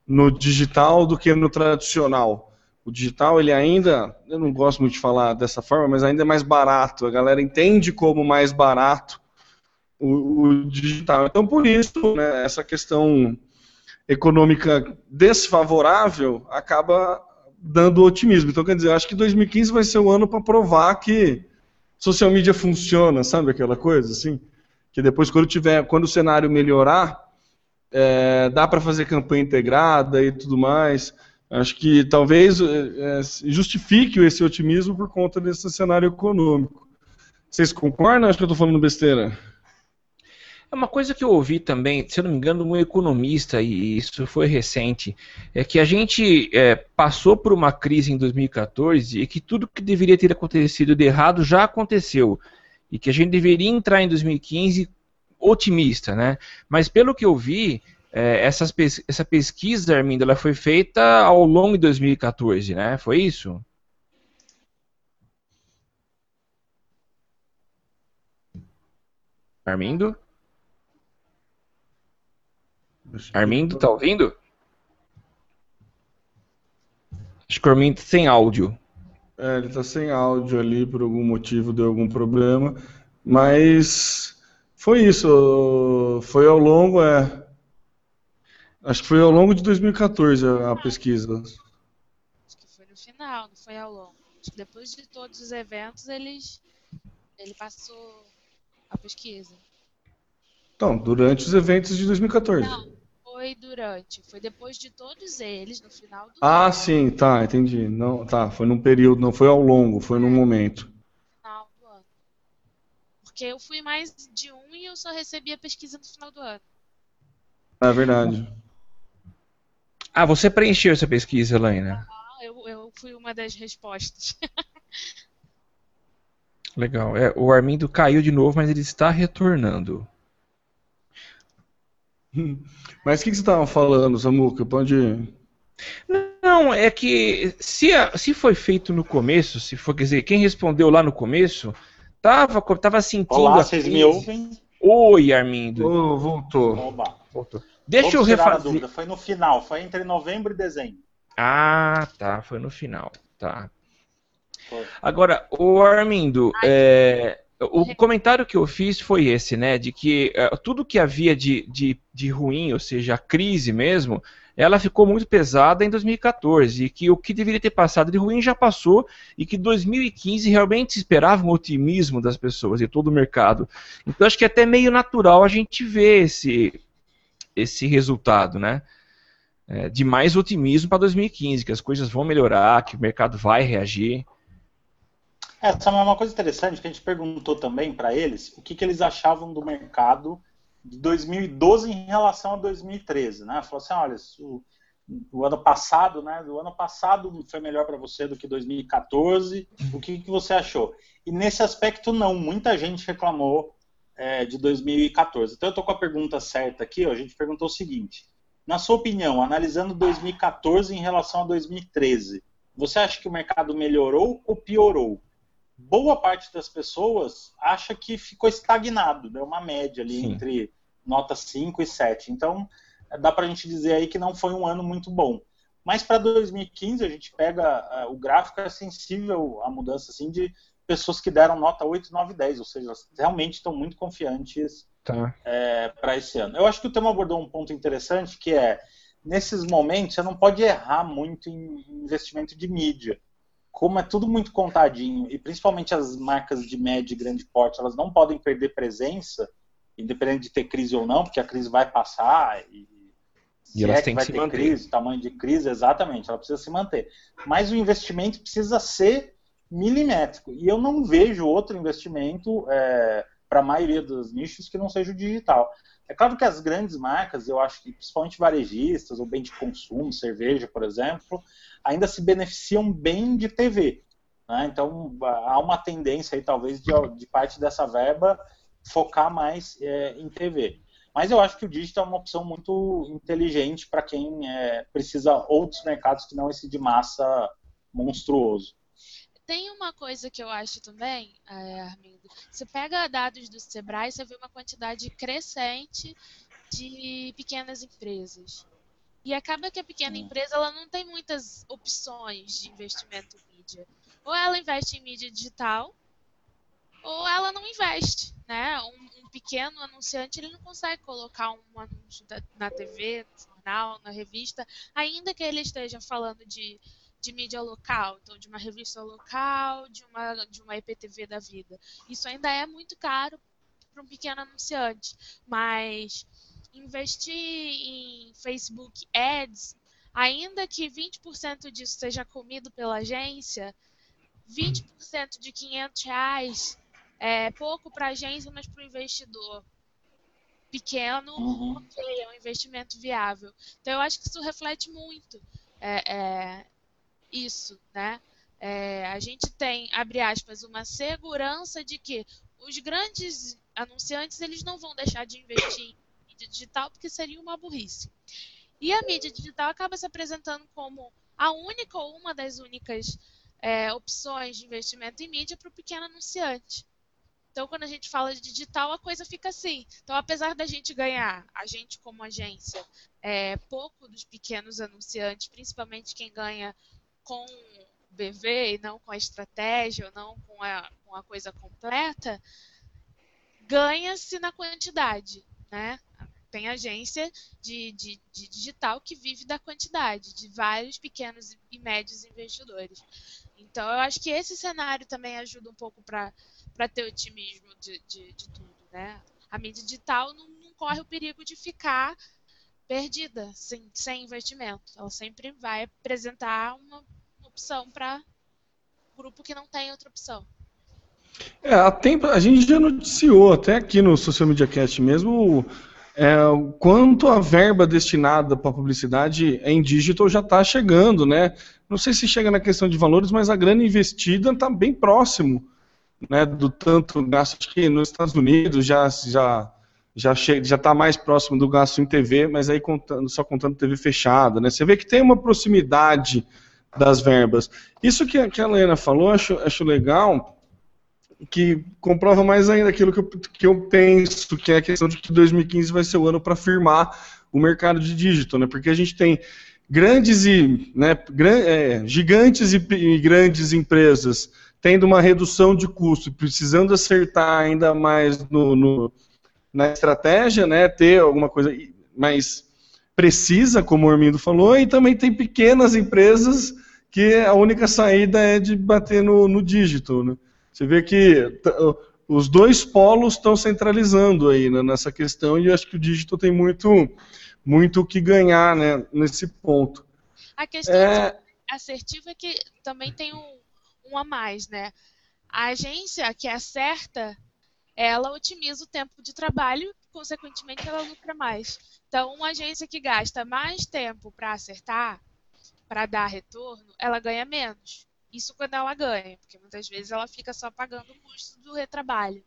no digital do que no tradicional. O digital, ele ainda, eu não gosto muito de falar dessa forma, mas ainda é mais barato. A galera entende como mais barato o, o digital. Então, por isso, né, essa questão econômica desfavorável acaba dando otimismo. Então, quer dizer, eu acho que 2015 vai ser o ano para provar que social media funciona, sabe aquela coisa assim? Que depois, quando tiver, quando o cenário melhorar, é, dá para fazer campanha integrada e tudo mais. Acho que talvez é, justifique esse otimismo por conta desse cenário econômico. Vocês concordam? Acho que eu estou falando besteira. É uma coisa que eu ouvi também, se eu não me engano, um economista, e isso foi recente, é que a gente é, passou por uma crise em 2014 e que tudo que deveria ter acontecido de errado já aconteceu. E que a gente deveria entrar em 2015 otimista, né? Mas pelo que eu vi, é, essas essa pesquisa, Armindo, ela foi feita ao longo de 2014, né? Foi isso? Armindo? Armindo, tá ouvindo? Acho que o Armindo tá sem áudio. É, ele tá sem áudio ali, por algum motivo deu algum problema. Mas foi isso. Foi ao longo, é. Acho que foi ao longo de 2014 a, a pesquisa. Acho que foi no final, não foi ao longo. Depois de todos os eventos, eles, ele passou a pesquisa. Então, durante os eventos de 2014. Não, foi durante. Foi depois de todos eles, no final do Ah, ano. sim, tá, entendi. Não, tá, foi num período, não foi ao longo, foi num momento. Porque eu fui mais de um e eu só recebi a pesquisa no final do ano. É verdade. Ah, você preencheu essa pesquisa, Elaine? Ah, eu, eu fui uma das respostas. Legal. É, o Armindo caiu de novo, mas ele está retornando. Mas o que, que, você estava falando, Samuca? Pode. Não, é que se, se foi feito no começo, se for, quer dizer, quem respondeu lá no começo, Tava, tava sentindo. Olá, vocês me ouvem? Oi, Armindo. Oh, voltou. Oba. voltou. Deixa Vou eu refazer. Foi no final, foi entre novembro e dezembro. Ah, tá, foi no final, tá. Agora, o Armindo, é, o comentário que eu fiz foi esse, né? De que uh, tudo que havia de, de, de ruim, ou seja, a crise mesmo, ela ficou muito pesada em 2014 e que o que deveria ter passado de ruim já passou e que 2015 realmente esperava um otimismo das pessoas e todo o mercado. Então acho que é até meio natural a gente ver esse, esse resultado, né? É, de mais otimismo para 2015, que as coisas vão melhorar, que o mercado vai reagir. Essa é uma coisa interessante que a gente perguntou também para eles o que, que eles achavam do mercado de 2012 em relação a 2013, né? Falou assim, olha, o, o ano passado, né? Do ano passado foi melhor para você do que 2014. O que, que você achou? E nesse aspecto não, muita gente reclamou é, de 2014. Então eu estou com a pergunta certa aqui. Ó, a gente perguntou o seguinte: na sua opinião, analisando 2014 em relação a 2013, você acha que o mercado melhorou ou piorou? Boa parte das pessoas acha que ficou estagnado, deu uma média ali Sim. entre nota 5 e 7. Então, dá para a gente dizer aí que não foi um ano muito bom. Mas para 2015, a gente pega o gráfico é sensível à mudança assim, de pessoas que deram nota 8, 9, 10, ou seja, realmente estão muito confiantes tá. é, para esse ano. Eu acho que o tema abordou um ponto interessante que é nesses momentos você não pode errar muito em investimento de mídia como é tudo muito contadinho, e principalmente as marcas de médio e grande porte, elas não podem perder presença, independente de ter crise ou não, porque a crise vai passar e, e elas é têm que, se ter manter. crise, tamanho de crise, exatamente, ela precisa se manter. Mas o investimento precisa ser milimétrico. E eu não vejo outro investimento é, para a maioria dos nichos que não seja o digital. É claro que as grandes marcas, eu acho que principalmente varejistas ou bem de consumo, cerveja, por exemplo, ainda se beneficiam bem de TV. Né? Então há uma tendência aí, talvez, de, de parte dessa verba focar mais é, em TV. Mas eu acho que o digital é uma opção muito inteligente para quem é, precisa outros mercados que não esse de massa monstruoso. Tem uma coisa que eu acho também, é, Armindo. Você pega dados do Sebrae, você vê uma quantidade crescente de pequenas empresas. E acaba que a pequena empresa ela não tem muitas opções de investimento em mídia. Ou ela investe em mídia digital, ou ela não investe, né? Um, um pequeno anunciante ele não consegue colocar um anúncio da, na TV, no jornal, na revista, ainda que ele esteja falando de de mídia local, então de uma revista local, de uma, de uma EPTV da vida. Isso ainda é muito caro para um pequeno anunciante, mas investir em Facebook Ads, ainda que 20% disso seja comido pela agência, 20% de 500 reais é pouco para a agência, mas para o investidor pequeno, uhum. ok, é um investimento viável. Então eu acho que isso reflete muito é, é, isso, né? É, a gente tem, abre aspas, uma segurança de que os grandes anunciantes eles não vão deixar de investir em mídia digital porque seria uma burrice. E a mídia digital acaba se apresentando como a única ou uma das únicas é, opções de investimento em mídia para o pequeno anunciante. Então, quando a gente fala de digital, a coisa fica assim. Então, apesar da gente ganhar, a gente como agência, é, pouco dos pequenos anunciantes, principalmente quem ganha com BV e não com a estratégia, ou não com a, com a coisa completa, ganha-se na quantidade, né? Tem agência de, de, de, digital que vive da quantidade, de vários pequenos e médios investidores. Então, eu acho que esse cenário também ajuda um pouco para ter otimismo de, de, de, tudo, né? A mídia digital não, não corre o perigo de ficar perdida, sem, sem investimento. Ela sempre vai apresentar uma opção para grupo que não tem outra opção. É, a, tempo, a gente já noticiou, até aqui no Social Media Cast mesmo, é, o quanto a verba destinada para publicidade em digital já está chegando, né? Não sei se chega na questão de valores, mas a grana investida está bem próximo né, do tanto gasto. Que nos Estados Unidos já já já já está mais próximo do gasto em TV, mas aí contando, só contando TV fechada, né? Você vê que tem uma proximidade das verbas. Isso que, a Helena falou, acho, acho legal, que comprova mais ainda aquilo que eu, que eu penso, que é a questão de que 2015 vai ser o ano para firmar o mercado de digital, né? Porque a gente tem grandes e né, é, gigantes e, e, grandes empresas tendo uma redução de custo, precisando acertar ainda mais no, no, na estratégia, né, ter alguma coisa mais precisa, como o Armindo falou, e também tem pequenas empresas que a única saída é de bater no, no dígito. Né? Você vê que os dois polos estão centralizando aí né, nessa questão e eu acho que o dígito tem muito muito o que ganhar né, nesse ponto. A questão é... assertiva é que também tem um, um a mais, né? A agência que acerta, ela otimiza o tempo de trabalho, consequentemente ela lucra mais. Então, uma agência que gasta mais tempo para acertar, para dar retorno, ela ganha menos. Isso quando ela ganha, porque muitas vezes ela fica só pagando o custo do retrabalho.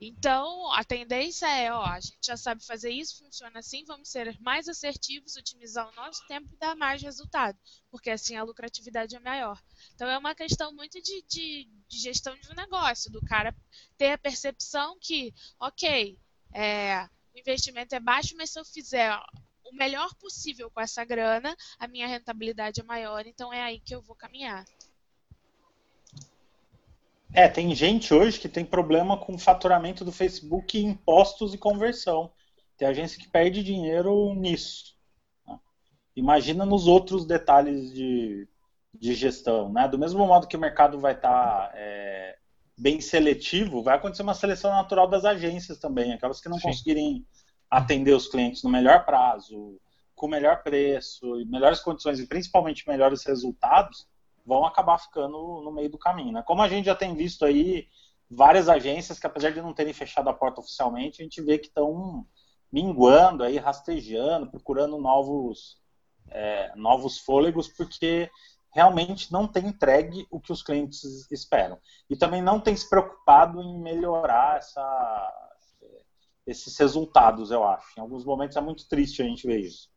Então, a tendência é, ó, a gente já sabe fazer isso, funciona assim, vamos ser mais assertivos, otimizar o nosso tempo e dar mais resultado, porque assim a lucratividade é maior. Então, é uma questão muito de, de, de gestão de um negócio, do cara ter a percepção que, ok, é, o investimento é baixo, mas se eu fizer o melhor possível com essa grana, a minha rentabilidade é maior, então é aí que eu vou caminhar. É, tem gente hoje que tem problema com faturamento do Facebook, impostos e conversão. Tem agência que perde dinheiro nisso. Né? Imagina nos outros detalhes de, de gestão. Né? Do mesmo modo que o mercado vai estar tá, é, bem seletivo, vai acontecer uma seleção natural das agências também. Aquelas que não Sim. conseguirem atender os clientes no melhor prazo, com melhor preço, melhores condições e principalmente melhores resultados, vão acabar ficando no meio do caminho. Né? Como a gente já tem visto aí várias agências que, apesar de não terem fechado a porta oficialmente, a gente vê que estão minguando aí, rastejando, procurando novos, é, novos fôlegos, porque realmente não tem entregue o que os clientes esperam. E também não tem se preocupado em melhorar essa, esses resultados, eu acho. Em alguns momentos é muito triste a gente ver isso.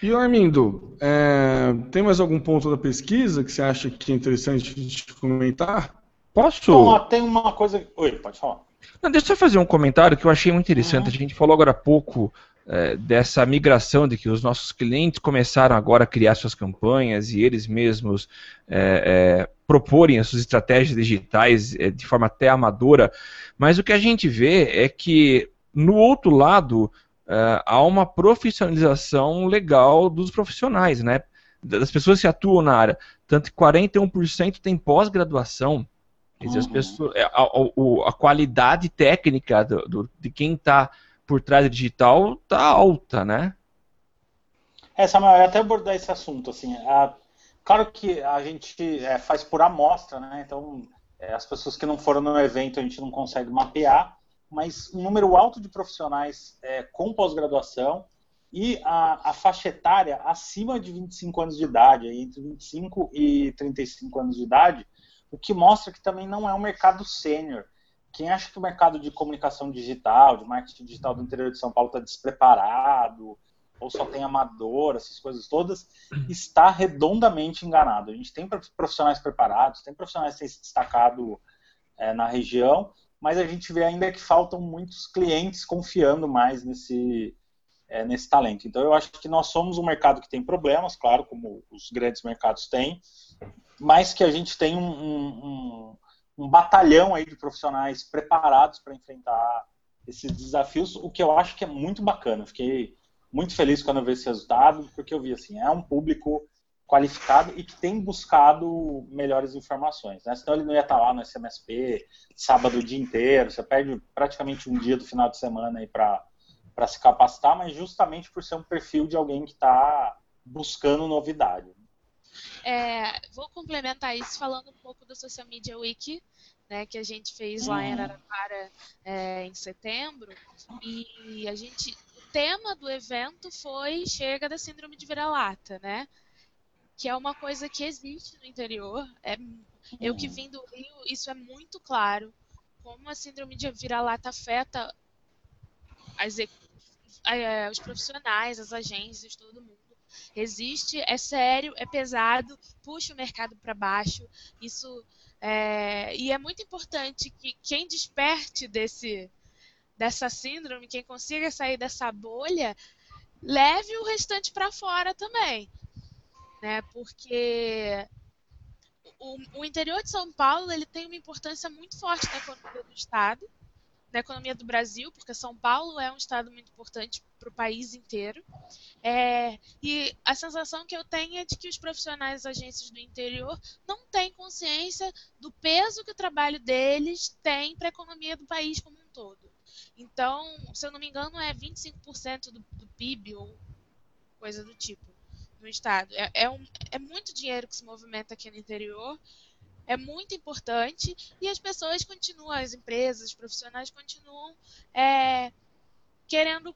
E Armindo, é, tem mais algum ponto da pesquisa que você acha que é interessante de comentar? Posso? Tem uma coisa. Oi, pode falar. Não, deixa eu fazer um comentário que eu achei muito interessante. Uhum. A gente falou agora há pouco é, dessa migração de que os nossos clientes começaram agora a criar suas campanhas e eles mesmos é, é, proporem as suas estratégias digitais é, de forma até amadora. Mas o que a gente vê é que no outro lado uh, há uma profissionalização legal dos profissionais, né? Das pessoas que atuam na área. Tanto que 41% tem pós-graduação. Uhum. As pessoas, é, a, a, a, qualidade técnica do, do, de quem está por trás do digital está alta, né? É, Samuel, eu até abordar esse assunto. Assim, a, claro que a gente é, faz por amostra, né? Então, é, as pessoas que não foram no evento a gente não consegue mapear, mas um número alto de profissionais é, com pós-graduação e a, a, faixa etária acima de 25 anos de idade, entre 25 e 35 anos de idade, o que mostra que também não é um mercado sênior. Quem acha que o mercado de comunicação digital, de marketing digital do interior de São Paulo está despreparado, ou só tem amador, essas coisas todas, está redondamente enganado. A gente tem profissionais preparados, tem profissionais que têm se destacado é, na região, mas a gente vê ainda que faltam muitos clientes confiando mais nesse, é, nesse talento. Então eu acho que nós somos um mercado que tem problemas, claro, como os grandes mercados têm, mas que a gente tem um, um, um batalhão aí de profissionais preparados para enfrentar esses desafios, o que eu acho que é muito bacana. Fiquei muito feliz quando eu vi esse resultado, porque eu vi assim, é um público qualificado e que tem buscado melhores informações. Né? Senão ele não ia estar lá no SMSP, sábado o dia inteiro, você perde praticamente um dia do final de semana aí para se capacitar, mas justamente por ser um perfil de alguém que está buscando novidade. É, vou complementar isso falando um pouco do Social Media Week, né, que a gente fez lá em hum. Araraquara é, em setembro, e a gente, o tema do evento foi chega da síndrome de vira-lata, né? que é uma coisa que existe no interior. É, eu que vim do Rio, isso é muito claro. Como a síndrome de vira-lata afeta as, os profissionais, as agências, todo mundo. Existe, é sério, é pesado, puxa o mercado para baixo. Isso é, e é muito importante que quem desperte desse dessa síndrome, quem consiga sair dessa bolha, leve o restante para fora também, né? Porque o, o, interior de São Paulo ele tem uma importância muito forte na economia do estado, na economia do Brasil, porque São Paulo é um estado muito importante para o país inteiro. É, e a sensação que eu tenho é de que os profissionais das agências do interior não têm consciência do peso que o trabalho deles tem para a economia do país como um todo. Então, se eu não me engano, é 25% do, do PIB ou coisa do tipo no estado. É, é, um, é muito dinheiro que se movimenta aqui no interior é muito importante e as pessoas continuam, as empresas, os profissionais continuam é, querendo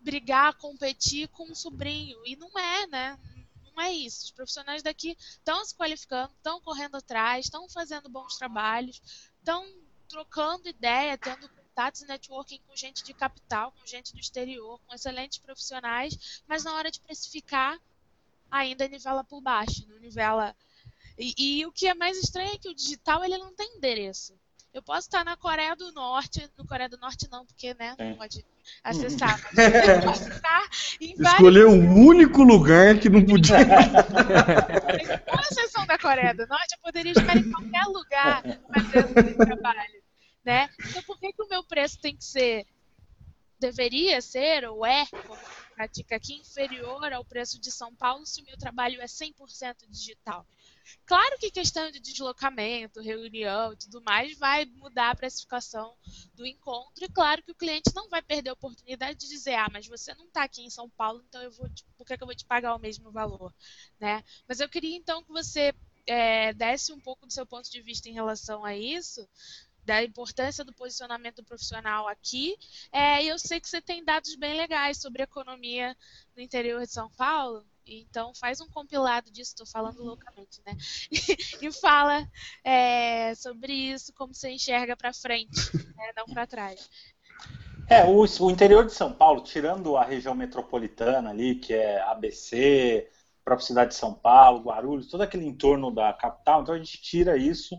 brigar, competir com um sobrinho. E não é, né? Não é isso. Os profissionais daqui estão se qualificando, estão correndo atrás, estão fazendo bons trabalhos, estão trocando ideia, tendo contatos e networking com gente de capital, com gente do exterior, com excelentes profissionais, mas na hora de precificar, ainda nivela por baixo, não nivela e, e, o que é mais estranho é que o digital ele não tem endereço. Eu posso estar na Coreia do Norte, no Coreia do Norte não, porque né, não é. pode acessar. Mas eu posso estar em Escolheu o um único lugar que não podia. Com exceção da Coreia do Norte, eu poderia estar em qualquer lugar fazendo esse trabalho. Né? Então por que, que o meu preço tem que ser deveria ser, ou é, como pratica aqui, inferior ao preço de São Paulo se o meu trabalho é 100% digital. Claro que questão de deslocamento, reunião e tudo mais vai mudar a precificação do encontro. E claro que o cliente não vai perder a oportunidade de dizer, ah, mas você não está aqui em São Paulo, então eu vou te, por que, que eu vou te pagar o mesmo valor? Né? Mas eu queria então que você é, desse um pouco do seu ponto de vista em relação a isso, da importância do posicionamento profissional aqui. É, eu sei que você tem dados bem legais sobre economia no interior de São Paulo. Então faz um compilado disso, estou falando loucamente, né? E, fala é, sobre isso, como você enxerga para frente, né? não para trás. É, o, o, interior de São Paulo, tirando a região metropolitana ali, que é ABC, própria cidade de São Paulo, Guarulhos, todo aquele entorno da capital, então a gente tira isso.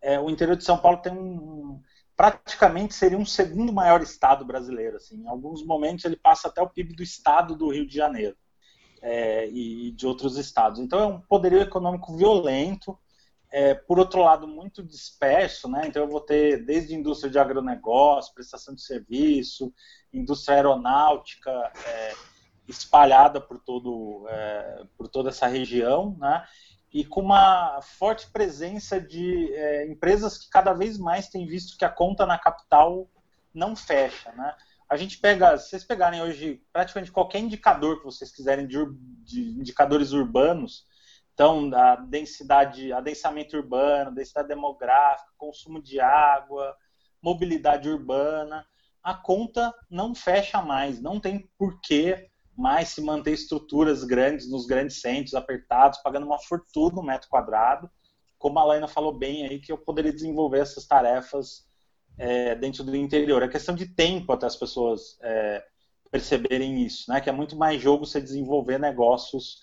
É, o interior de São Paulo tem um, praticamente seria um segundo maior estado brasileiro. Assim. Em alguns momentos ele passa até o PIB do estado do Rio de Janeiro é, e de outros estados. Então é um poderio econômico violento, é, por outro lado, muito disperso, né? Então eu vou ter desde indústria de agronegócio, prestação de serviço, indústria aeronáutica é, espalhada por, todo, é, por toda essa região, né? E com uma forte presença de é, empresas que cada vez mais têm visto que a conta na capital não fecha, né? A gente pega, se vocês pegarem hoje praticamente qualquer indicador que vocês quiserem de, de indicadores urbanos, então a densidade, adensamento urbano, densidade demográfica, consumo de água, mobilidade urbana, a conta não fecha mais, não tem porquê mais se manter estruturas grandes nos grandes centros, apertados, pagando uma fortuna no metro quadrado. Como a Laina falou bem aí, que eu poderia desenvolver essas tarefas é, dentro do interior. É questão de tempo até as pessoas é, perceberem isso, né? Que é muito mais jogo você desenvolver negócios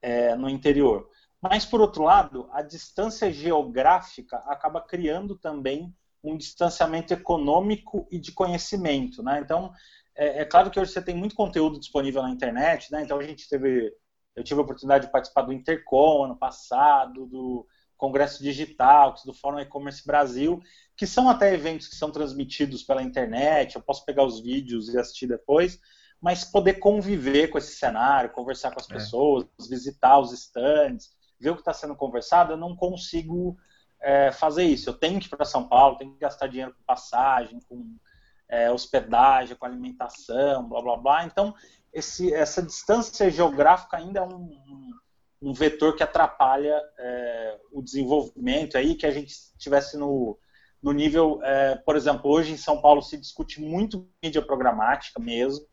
é, no interior. Mas, por outro lado, a distância geográfica acaba criando também um distanciamento econômico e de conhecimento, né? Então, é, é claro que hoje você tem muito conteúdo disponível na internet, né? Então, a gente teve... Eu tive a oportunidade de participar do Intercom ano passado, do Congresso Digital, do Fórum E-Commerce Brasil, que são até eventos que são transmitidos pela internet, eu posso pegar os vídeos e assistir depois, mas poder conviver com esse cenário, conversar com as é. pessoas, visitar os stands, ver o que está sendo conversado, eu não consigo é, fazer isso. Eu tenho que ir para São Paulo, tenho que gastar dinheiro com passagem, com é, hospedagem, com alimentação, blá blá blá. Então, esse, essa distância geográfica ainda é um, um vetor que atrapalha é, o desenvolvimento aí, que a gente estivesse no, no nível, é, por exemplo, hoje em São Paulo se discute muito mídia programática mesmo,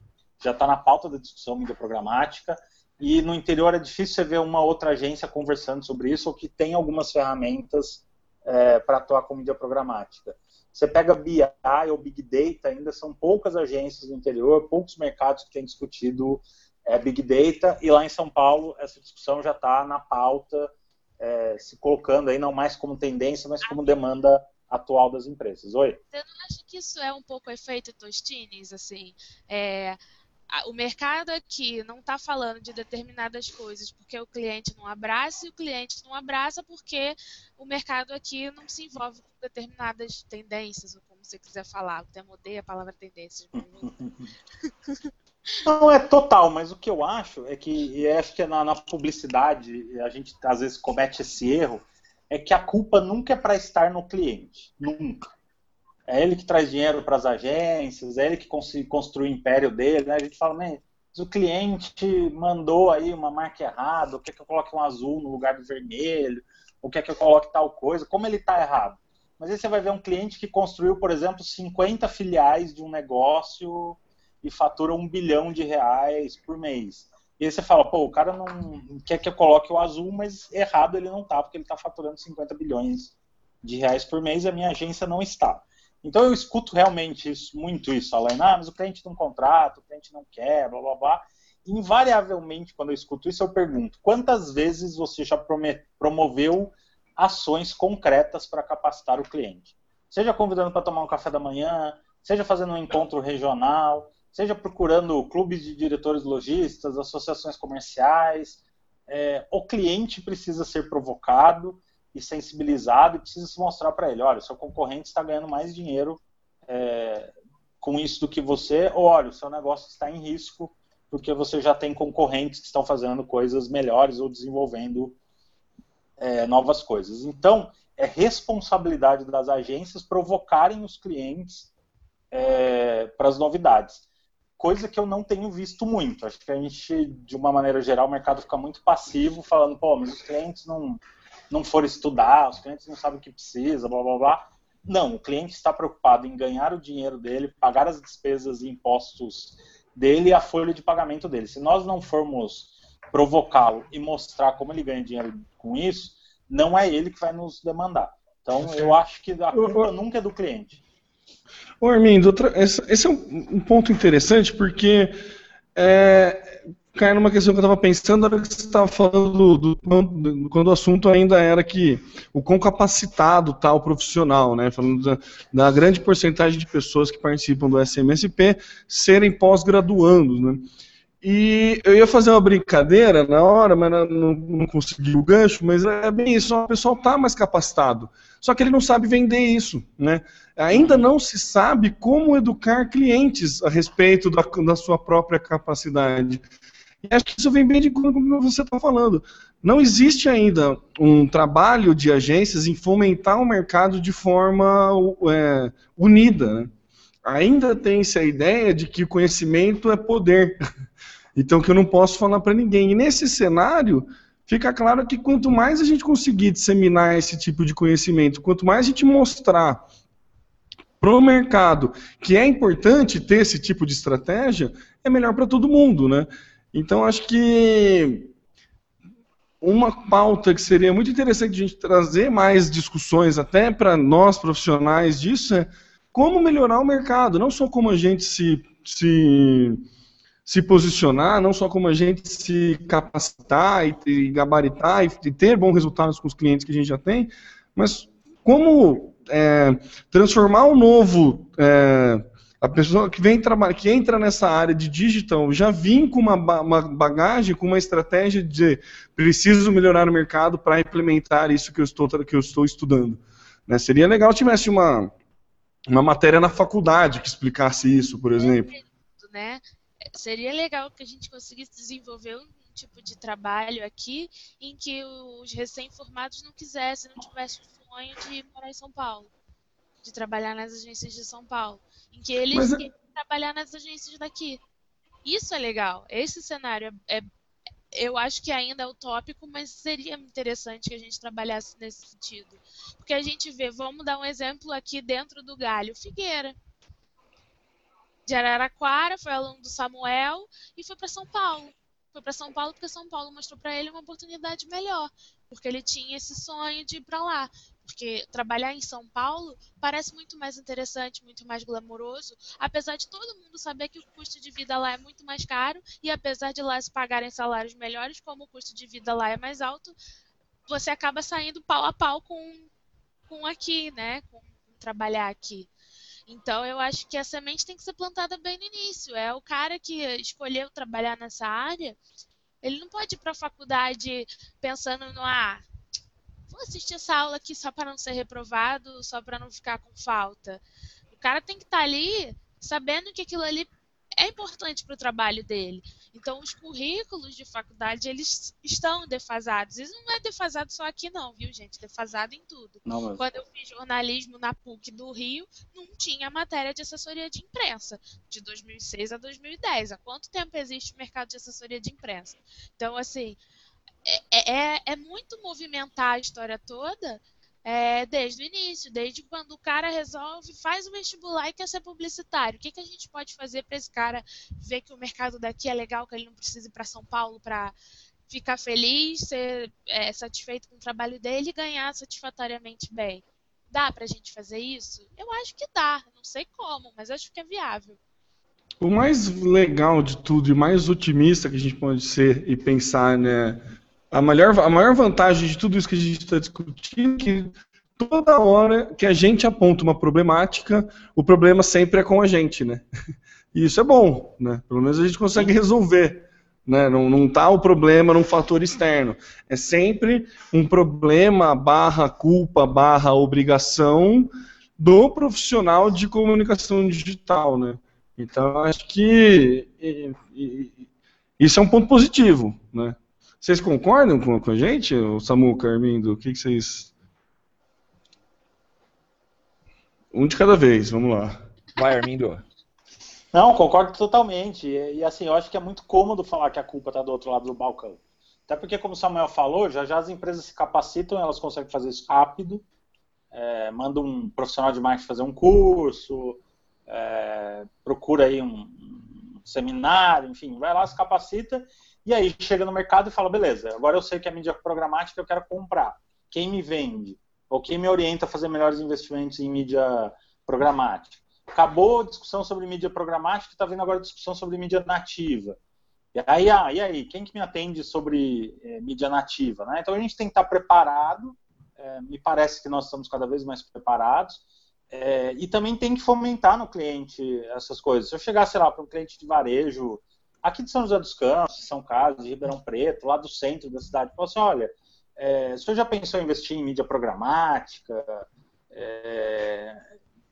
já está na pauta da discussão mídia programática, e no interior é difícil você ver uma outra agência conversando sobre isso, ou que tem algumas ferramentas é, para atuar com mídia programática. Você pega BI ou Big Data, ainda são poucas agências no interior, poucos mercados que têm discutido é, Big Data, e lá em São Paulo essa discussão já está na pauta, é, se colocando aí não mais como tendência, mas como demanda atual das empresas. Oi? Você não acha que isso é um pouco efeito Tostines, assim? É, o mercado aqui não está falando de determinadas coisas porque o cliente não abraça e o cliente não abraça porque o mercado aqui não se envolve com determinadas tendências, ou como você quiser falar. Até mudei a palavra tendências. Não é total, mas o que eu acho é que, e acho que na, na publicidade a gente às vezes comete esse erro, é que a culpa nunca é para estar no cliente. Nunca. É ele que traz dinheiro para as agências, é ele que cons- construi o império dele. Né? A gente fala, "Né, mas o cliente mandou aí uma marca errada, ou quer que eu coloque um azul no lugar do vermelho, ou quer que eu coloque tal coisa, como ele está errado? Mas aí você vai ver um cliente que construiu, por exemplo, 50 filiais de um negócio e fatura um bilhão de reais por mês. E aí você fala, pô, o cara não quer que eu coloque o azul, mas errado ele não tá, porque ele está faturando 50 bilhões de reais por mês e a minha agência não está. Então eu escuto realmente isso, muito isso, Alain, ah, mas o cliente não contrata, o cliente não quer, blá blá blá. Invariavelmente, quando eu escuto isso, eu pergunto, quantas vezes você já promoveu ações concretas para capacitar o cliente? Seja convidando para tomar um café da manhã, seja fazendo um encontro regional, seja procurando clubes de diretores lojistas, associações comerciais. É, o cliente precisa ser provocado e sensibilizado e precisa se mostrar para ele, olha, seu concorrente está ganhando mais dinheiro é, com isso do que você, ou olha, o seu negócio está em risco porque você já tem concorrentes que estão fazendo coisas melhores ou desenvolvendo é, novas coisas. Então, é responsabilidade das agências provocarem os clientes é, para as novidades. Coisa que eu não tenho visto muito. Acho que a gente, de uma maneira geral, o mercado fica muito passivo, falando, pô, mas os clientes não, não foram estudar, os clientes não sabem o que precisa, blá blá blá. Não, o cliente está preocupado em ganhar o dinheiro dele, pagar as despesas e impostos dele e a folha de pagamento dele. Se nós não formos provocá-lo e mostrar como ele ganha dinheiro com isso, não é ele que vai nos demandar. Então, eu acho que a culpa nunca é do cliente. Ô Armindo, outra- esse, é um, ponto interessante porque é, cai numa questão que eu estava pensando na hora que você estava falando do, do- quando, o assunto ainda era que o quão capacitado está o profissional, né? Falando da, da grande porcentagem de pessoas que participam do SMSP serem pós-graduandos, né? E eu ia fazer uma brincadeira na hora, mas não- não consegui o gancho, mas é bem isso, o pessoal está mais capacitado. Só que ele não sabe vender isso, né? Ainda não se sabe como educar clientes a respeito da, da sua própria capacidade. E acho que isso vem bem de conta com o que você está falando. Não existe ainda um trabalho de agências em fomentar o mercado de forma é, unida. né? Ainda tem-se a ideia de que o conhecimento é poder. Então, que eu não posso falar para ninguém. E nesse cenário, fica claro que quanto mais a gente conseguir disseminar esse tipo de conhecimento, quanto mais a gente mostrar para o mercado que é importante ter esse tipo de estratégia, é melhor para todo mundo, né? Então, acho que uma pauta que seria muito interessante a gente trazer mais discussões até para nós profissionais disso é como melhorar o mercado, não só como a gente se, se, se posicionar, não só como a gente se capacitar e, e gabaritar e, e ter bons resultados com os clientes que a gente já tem, mas como é, transformar o novo, é, a pessoa que vem trabalhar, que entra nessa área de digital, já vir com uma, ba- uma bagagem, com uma estratégia de preciso melhorar o mercado para implementar isso que eu estou, que eu estou estudando. né? Seria legal se tivesse uma, uma matéria na faculdade que explicasse isso, por exemplo. né? Seria legal que a gente conseguisse desenvolver um tipo de trabalho aqui em que os recém-formados não quisessem, não tivessem sonho de morar em São Paulo, de trabalhar nas agências de São Paulo, em que eles Mas é- querem trabalhar nas agências daqui. Isso é legal. Esse cenário é, é- eu acho que ainda é utópico, mas seria interessante que a gente trabalhasse nesse sentido. Porque a gente vê, vamos dar um exemplo aqui dentro do Galho, Figueira de Araraquara, foi aluno do Samuel e foi para São Paulo. Foi para São Paulo porque São Paulo mostrou para ele uma oportunidade melhor, porque ele tinha esse sonho de ir para lá. Porque trabalhar em São Paulo parece muito mais interessante, muito mais glamouroso, apesar de todo mundo saber que o custo de vida lá é muito mais caro e apesar de lá se pagarem salários melhores, como o custo de vida lá é mais alto, você acaba saindo pau a pau com, com aqui, né? Com, com trabalhar aqui. Então eu acho que a semente tem que ser plantada bem no início. É o cara que escolheu trabalhar nessa área, ele não pode ir para a faculdade pensando no ah, vou assistir essa aula aqui só para não ser reprovado, só para não ficar com falta. O cara tem que estar tá ali sabendo que aquilo ali é importante para o trabalho dele. Então, os currículos de faculdade, eles estão defasados. Isso não é defasado só aqui não, viu, gente? Defasado em tudo. Não, Quando eu fiz jornalismo na PUC do Rio, não tinha matéria de assessoria de imprensa, de 2006 a 2010. Há quanto tempo existe o mercado de assessoria de imprensa? Então, assim, é, é, é muito movimentar a história toda é, desde o início, desde quando o cara resolve, faz o vestibular e quer ser publicitário. O que, que a gente pode fazer para esse cara ver que o mercado daqui é legal, que ele não precisa ir para São Paulo para ficar feliz, ser é, satisfeito com o trabalho dele e ganhar satisfatoriamente bem? Dá para a gente fazer isso? Eu acho que dá. Não sei como, mas acho que é viável. O mais legal de tudo e mais otimista que a gente pode ser e pensar, né? A maior, a maior vantagem de tudo isso que a gente está discutindo é que toda hora que a gente aponta uma problemática, o problema sempre é com a gente, né? E isso é bom, né? Pelo menos a gente consegue resolver. Né? Não está o problema num fator externo. É sempre um problema barra culpa, barra obrigação do profissional de comunicação digital. Né? Então, acho que isso é um ponto positivo. Né? Vocês concordam com, com a gente, o Samuca, Armindo? O que, que vocês. Um de cada vez, vamos lá. Vai, Armindo. Não, concordo totalmente. E, e, assim, eu acho que é muito cômodo falar que a culpa está do outro lado do balcão. Até porque, como o Samuel falou, já já as empresas se capacitam, elas conseguem fazer isso rápido. É, manda um profissional de marketing fazer um curso, é, procura aí um, um seminário, enfim, vai lá, se capacita e aí chega no mercado e fala, beleza, agora eu sei que é mídia programática, eu quero comprar. Quem me vende? Ou quem me orienta a fazer melhores investimentos em mídia programática? Acabou a discussão sobre mídia programática, está vindo agora a discussão sobre mídia nativa. E aí, ah, e aí, quem que me atende sobre é, mídia nativa? Né? Então a gente tem que estar preparado, é, me parece que nós estamos cada vez mais preparados, é, e também tem que fomentar no cliente essas coisas. Se eu chegar, sei lá, para um cliente de varejo aqui de São José dos Campos, São Carlos, de Ribeirão Preto, lá do centro da cidade, falou assim, olha, é, o senhor já pensou em investir em mídia programática? É,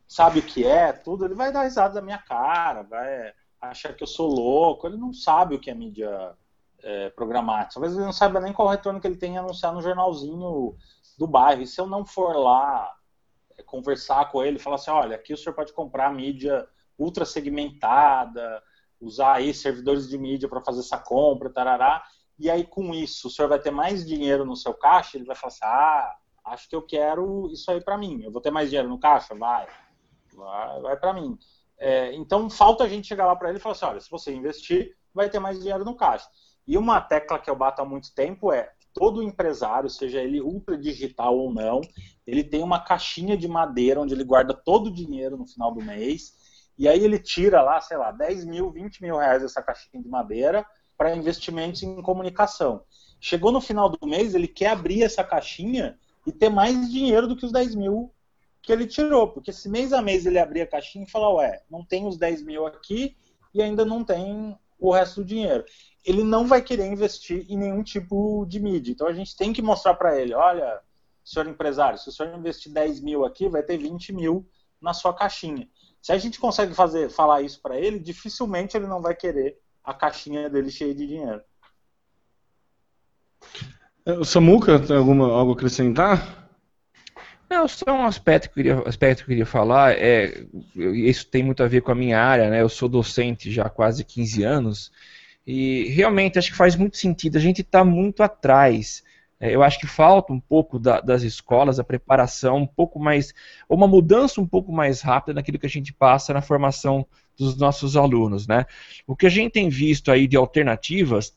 sabe o que é? Tudo, ele vai dar risada da minha cara, vai achar que eu sou louco, ele não sabe o que é mídia é, programática. Talvez ele não saiba nem qual retorno que ele tem a anunciar no jornalzinho do bairro. E se eu não for lá é, conversar com ele, falar assim, olha, aqui o senhor pode comprar mídia ultra segmentada, usar aí servidores de mídia para fazer essa compra, tarará, e aí com isso o senhor vai ter mais dinheiro no seu caixa, ele vai falar assim, ah, acho que eu quero isso aí para mim, eu vou ter mais dinheiro no caixa? Vai, vai, vai para mim. É, então falta a gente chegar lá para ele e falar assim, olha, se você investir, vai ter mais dinheiro no caixa. E uma tecla que eu bato há muito tempo é, todo empresário, seja ele ultra digital ou não, ele tem uma caixinha de madeira onde ele guarda todo o dinheiro no final do mês e aí ele tira lá, sei lá, 10 mil, 20 mil reais dessa caixinha de madeira para investimentos em comunicação. Chegou no final do mês, ele quer abrir essa caixinha e ter mais dinheiro do que os 10 mil que ele tirou. Porque se mês a mês ele abrir a caixinha e falar, ué, não tem os 10 mil aqui e ainda não tem o resto do dinheiro. Ele não vai querer investir em nenhum tipo de mídia. Então a gente tem que mostrar para ele, olha, senhor empresário, se o senhor investir 10 mil aqui, vai ter 20 mil na sua caixinha. Se a gente consegue fazer, falar isso para ele, dificilmente ele não vai querer a caixinha dele cheia de dinheiro. É, o Samuca, tem alguma, algo a acrescentar? Não, só um aspecto que eu queria, aspecto que eu queria falar, é, isso tem muito a ver com a minha área, né? Eu sou docente já há quase 15 anos, e realmente acho que faz muito sentido. A gente está muito atrás eu acho que falta um pouco da, das escolas a preparação um pouco mais, uma mudança um pouco mais rápida naquilo que a gente passa na formação dos nossos alunos, né? O que a gente tem visto aí de alternativas,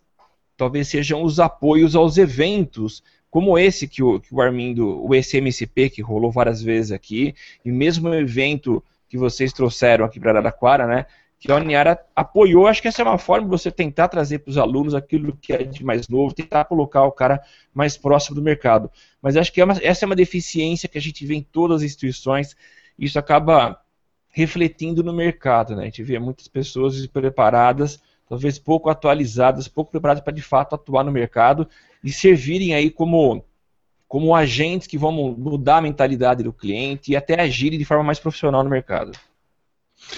talvez sejam os apoios aos eventos, como esse que o, que o Armindo, o SMCP, que rolou várias vezes aqui, e mesmo o evento que vocês trouxeram aqui para Araraquara, né? Que a Uniara apoiou. Acho que essa é uma forma de você tentar trazer para os alunos aquilo que é de mais novo, tentar colocar o cara mais próximo do mercado. Mas acho que é uma, essa é uma deficiência que a gente vê em todas as instituições. Isso acaba refletindo no mercado. Né? A gente vê muitas pessoas despreparadas, talvez pouco atualizadas, pouco preparadas para de fato atuar no mercado e servirem aí como, como agentes que vão mudar a mentalidade do cliente e até agirem de forma mais profissional no mercado.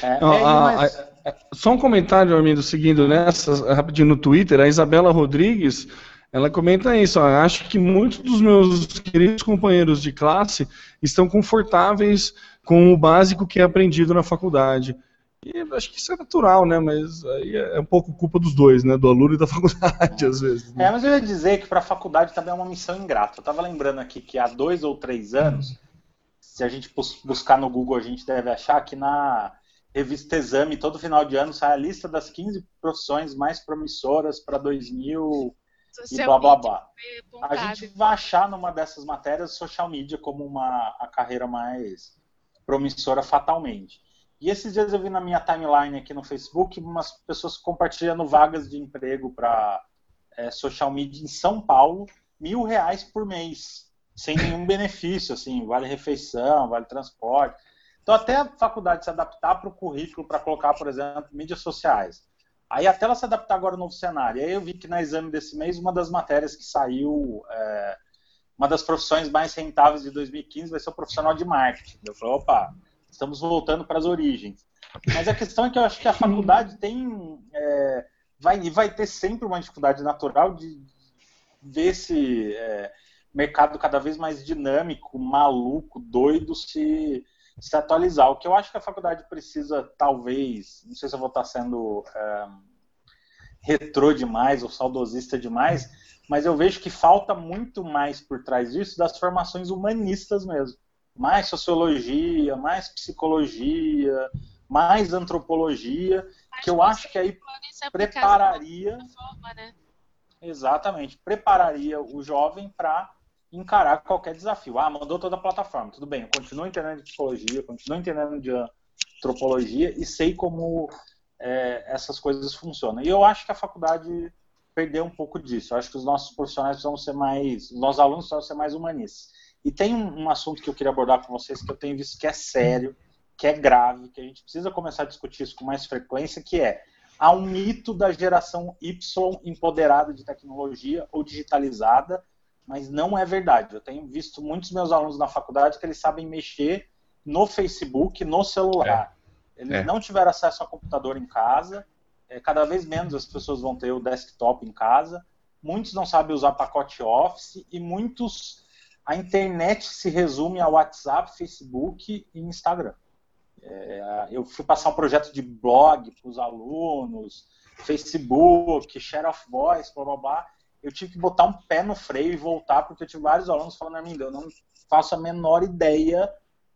É, é, mas... Só um comentário, Armindo, seguindo nessa, rapidinho no Twitter, a Isabela Rodrigues, ela comenta isso, ó, acho que muitos dos meus queridos companheiros de classe estão confortáveis com o básico que é aprendido na faculdade. E acho que isso é natural, né? Mas aí é um pouco culpa dos dois, né? Do aluno e da faculdade, às vezes. Né? É, mas eu ia dizer que para a faculdade também é uma missão ingrata. Eu estava lembrando aqui que há dois ou três anos, se a gente buscar no Google, a gente deve achar que na revista Exame, todo final de ano, sai a lista das 15 profissões mais promissoras para 2000 e blá blá blá. A gente vai achar numa dessas matérias social media como uma a carreira mais promissora fatalmente. E esses dias eu vi na minha timeline aqui no Facebook umas pessoas compartilhando vagas de emprego para é, social media em São Paulo, mil reais por mês, sem nenhum benefício, assim, vale refeição, vale transporte. Então até a faculdade se adaptar para o currículo para colocar, por exemplo, mídias sociais. Aí até ela se adaptar agora ao novo cenário. Aí eu vi que na exame desse mês, uma das matérias que saiu, é, uma das profissões mais rentáveis de 2015 vai ser o profissional de marketing. Eu falei, opa, estamos voltando para as origens. Mas a questão é que eu acho que a faculdade tem. É, vai, vai ter sempre uma dificuldade natural de ver esse é, mercado cada vez mais dinâmico, maluco, doido se, se atualizar. O que eu acho que a faculdade precisa, talvez, não sei se eu vou estar sendo é, retrô demais ou saudosista demais, mas eu vejo que falta muito mais por trás disso das formações humanistas mesmo. Mais sociologia, mais psicologia, mais antropologia, acho que eu acho que aí prepararia. Forma, né? Exatamente, prepararia o jovem para encarar qualquer desafio. Ah, mandou toda a plataforma, tudo bem, eu continuo entendendo de psicologia, continuo entendendo de antropologia e sei como é, essas coisas funcionam. E eu acho que a faculdade perder um pouco disso. Eu acho que os nossos profissionais precisam ser mais, os nossos alunos precisam ser mais humanistas. E tem um, um, assunto que eu queria abordar com vocês que eu tenho visto que é sério, que é grave, que a gente precisa começar a discutir isso com mais frequência, que é há um mito da geração Y empoderada de tecnologia ou digitalizada, mas não é verdade. Eu tenho visto muitos meus alunos na faculdade que eles sabem mexer no Facebook, no celular. É. Eles é. não tiveram acesso a computador em casa, é, cada vez menos as pessoas vão ter o desktop em casa, muitos não sabem usar pacote Office e muitos a internet se resume a WhatsApp, Facebook e Instagram. É, eu fui passar um projeto de blog para os alunos, Facebook, share of voice, blá blá blá. Eu tive que botar um pé no freio e voltar, porque eu tive vários alunos falando a mim, eu não faço a menor ideia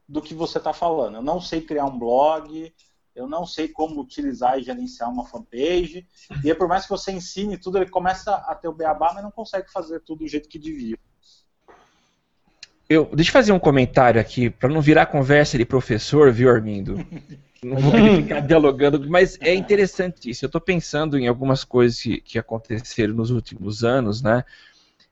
do que você está falando. Eu não sei criar um blog, eu não sei como utilizar e gerenciar uma fanpage. E é por mais que você ensine tudo, ele começa a ter o beabá, mas não consegue fazer tudo do jeito que devia. Eu, deixa eu fazer um comentário aqui, para não virar conversa de professor, viu, Armindo? Não vou ficar dialogando, mas é interessante isso. Eu estou pensando em algumas coisas que, que aconteceram nos últimos anos, né?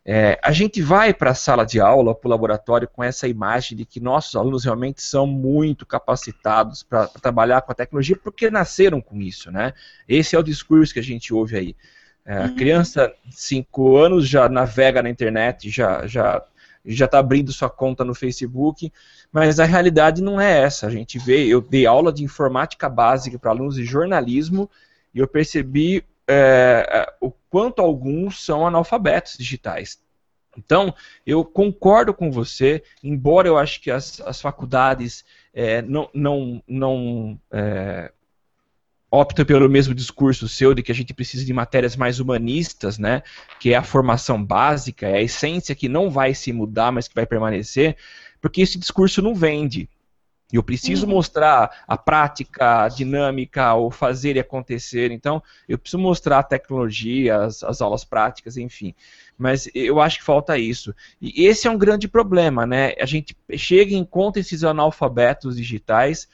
É, a gente vai para a sala de aula, para o laboratório, com essa imagem de que nossos alunos realmente são muito capacitados para trabalhar com a tecnologia, porque nasceram com isso, né? Esse é o discurso que a gente ouve aí. É, a uhum. criança, 5 anos, já navega na internet, já já já está abrindo sua conta no Facebook, mas a realidade não é essa. A gente vê, eu dei aula de informática básica para alunos de jornalismo e eu percebi é, é, o quanto alguns são analfabetos digitais. Então, eu concordo com você, embora eu acho que as, as faculdades é, não, não, não é, optam pelo mesmo discurso seu de que a gente precisa de matérias mais humanistas, né, que é a formação básica, é a essência que não vai se mudar, mas que vai permanecer, porque esse discurso não vende. Eu preciso uhum. mostrar a prática, a dinâmica, o fazer e acontecer. Então, eu preciso mostrar a tecnologia, as, as, aulas práticas, enfim. Mas eu acho que falta isso. E esse é um grande problema, né? A gente chega e encontra esses analfabetos digitais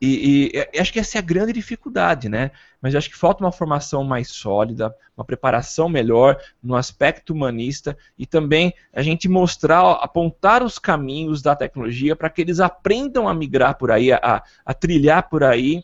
E, e, acho que essa é a grande dificuldade, né? Mas acho que falta uma formação mais sólida, uma preparação melhor no aspecto humanista e também a gente mostrar, apontar os caminhos da tecnologia para que eles aprendam a migrar por aí, a, a trilhar por aí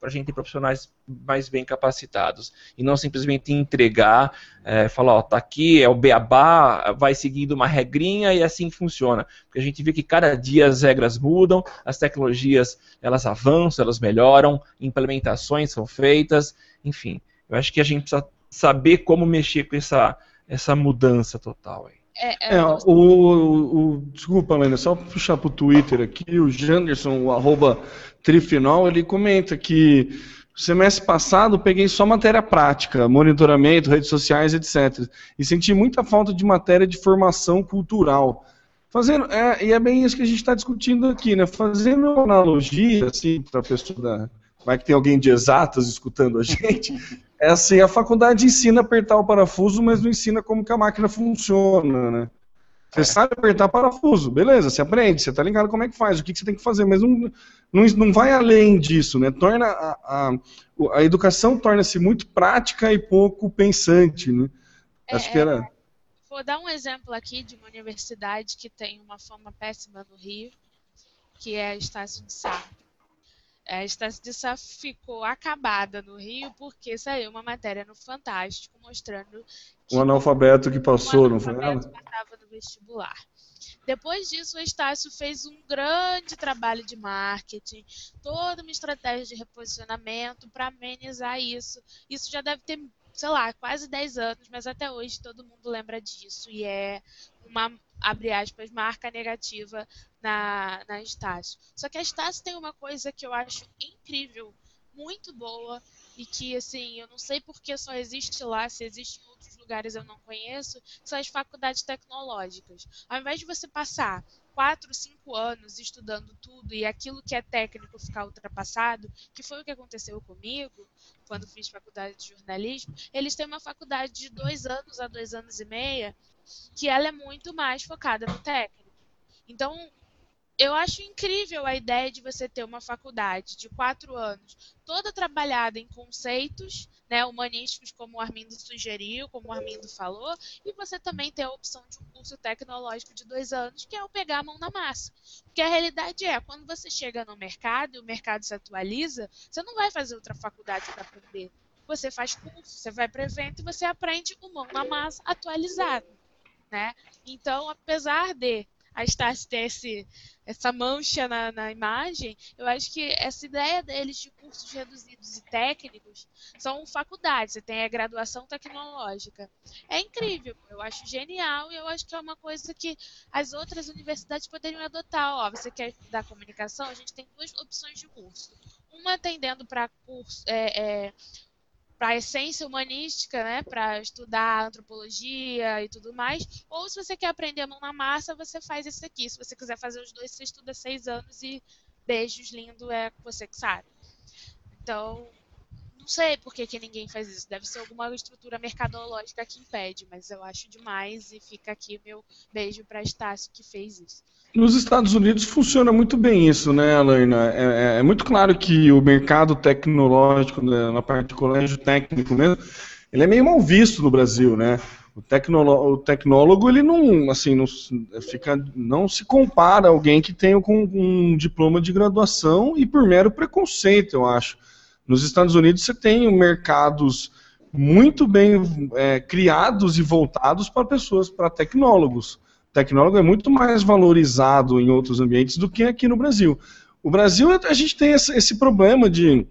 para a gente ter profissionais mais bem capacitados e não simplesmente entregar, é, falar, ó, tá aqui, é o beabá, vai seguindo uma regrinha e assim funciona. Porque a gente vê que cada dia as regras mudam, as tecnologias elas avançam, elas melhoram, implementações são feitas, enfim. Eu acho que a gente precisa saber como mexer com essa, essa mudança total aí. É, é, é o, o, o, desculpa, Helena, só puxar pro Twitter aqui, o Janderson, o arroba Trifinol, ele comenta que semestre passado peguei só matéria prática, monitoramento, redes sociais, etc. E senti muita falta de matéria de formação cultural. Fazendo, é, e é bem isso que a gente está discutindo aqui, né? Fazendo uma analogia, assim, para a pessoa da. Vai que tem alguém de exatas escutando a gente. É assim, a faculdade ensina a apertar o parafuso, mas não ensina como que a máquina funciona, né? Você é. sabe apertar parafuso, beleza, você aprende, você tá ligado como é que faz, o que, que você tem que fazer, mas não, não, não vai além disso, né? Torna a, a, a educação torna-se muito prática e pouco pensante, né? É, Acho que era. É, vou dar um exemplo aqui de uma universidade que tem uma fama péssima no Rio, que é a Estácio de Sá. A Estácio de Sá ficou acabada no Rio porque saiu uma matéria no Fantástico mostrando que um analfabeto que passou, um não foi ela? passava no vestibular. Depois disso, o Estácio fez um grande trabalho de marketing, toda uma estratégia de reposicionamento para amenizar isso. Isso já deve ter, sei lá, quase 10 anos, mas até hoje todo mundo lembra disso e é uma, abre aspas, marca negativa na, na Estácio. Só que a Estácio tem uma coisa que eu acho incrível, muito boa, e que, assim, eu não sei porque só existe lá, se existe em outros lugares eu não conheço, são as faculdades tecnológicas. Ao invés de você passar quatro, cinco anos estudando tudo e aquilo que é técnico ficar ultrapassado, que foi o que aconteceu comigo quando fiz faculdade de jornalismo, eles têm uma faculdade de dois anos a dois anos e meia que ela é muito mais focada no técnico. Então, eu acho incrível a ideia de você ter uma faculdade de quatro anos, toda trabalhada em conceitos né, humanísticos, como o Armindo sugeriu, como o Armindo falou, e você também ter a opção de um curso tecnológico de dois anos, que é o pegar a mão na massa. Porque a realidade é, quando você chega no mercado e o mercado se atualiza, você não vai fazer outra faculdade para aprender. Você faz curso, você vai para evento e você aprende o mão na massa atualizado. Né? Então, apesar de a Stasi ter esse, essa mancha na, na, imagem, eu acho que essa ideia deles de cursos reduzidos e técnicos são faculdades, você tem a graduação tecnológica. É incrível, eu acho genial e eu acho que é uma coisa que as outras universidades poderiam adotar. Ó, você quer estudar comunicação? A gente tem duas opções de curso. Uma atendendo para curso. É, é, para a essência humanística, né, para estudar antropologia e tudo mais, ou se você quer aprender a mão na massa, você faz isso aqui. Se você quiser fazer os dois, você estuda seis anos e beijos, lindo, é você que sabe. Então, não sei por que, que ninguém faz isso. Deve ser alguma estrutura mercadológica que impede, mas eu acho demais e fica aqui meu beijo para Estácio que fez isso. Nos Estados Unidos funciona muito bem isso, né, Alaina? É, é, é muito claro que o mercado tecnológico, né, na parte de colégio técnico mesmo, ele é meio mal visto no Brasil, né? O, tecnolo, o tecnólogo, ele não, assim, não, fica, não se compara a alguém que tem um, um diploma de graduação e por mero preconceito, eu acho. Nos Estados Unidos você tem mercados muito bem é, criados e voltados para pessoas, para tecnólogos tecnólogo é muito mais valorizado em outros ambientes do que aqui no Brasil. O Brasil, a gente tem esse problema de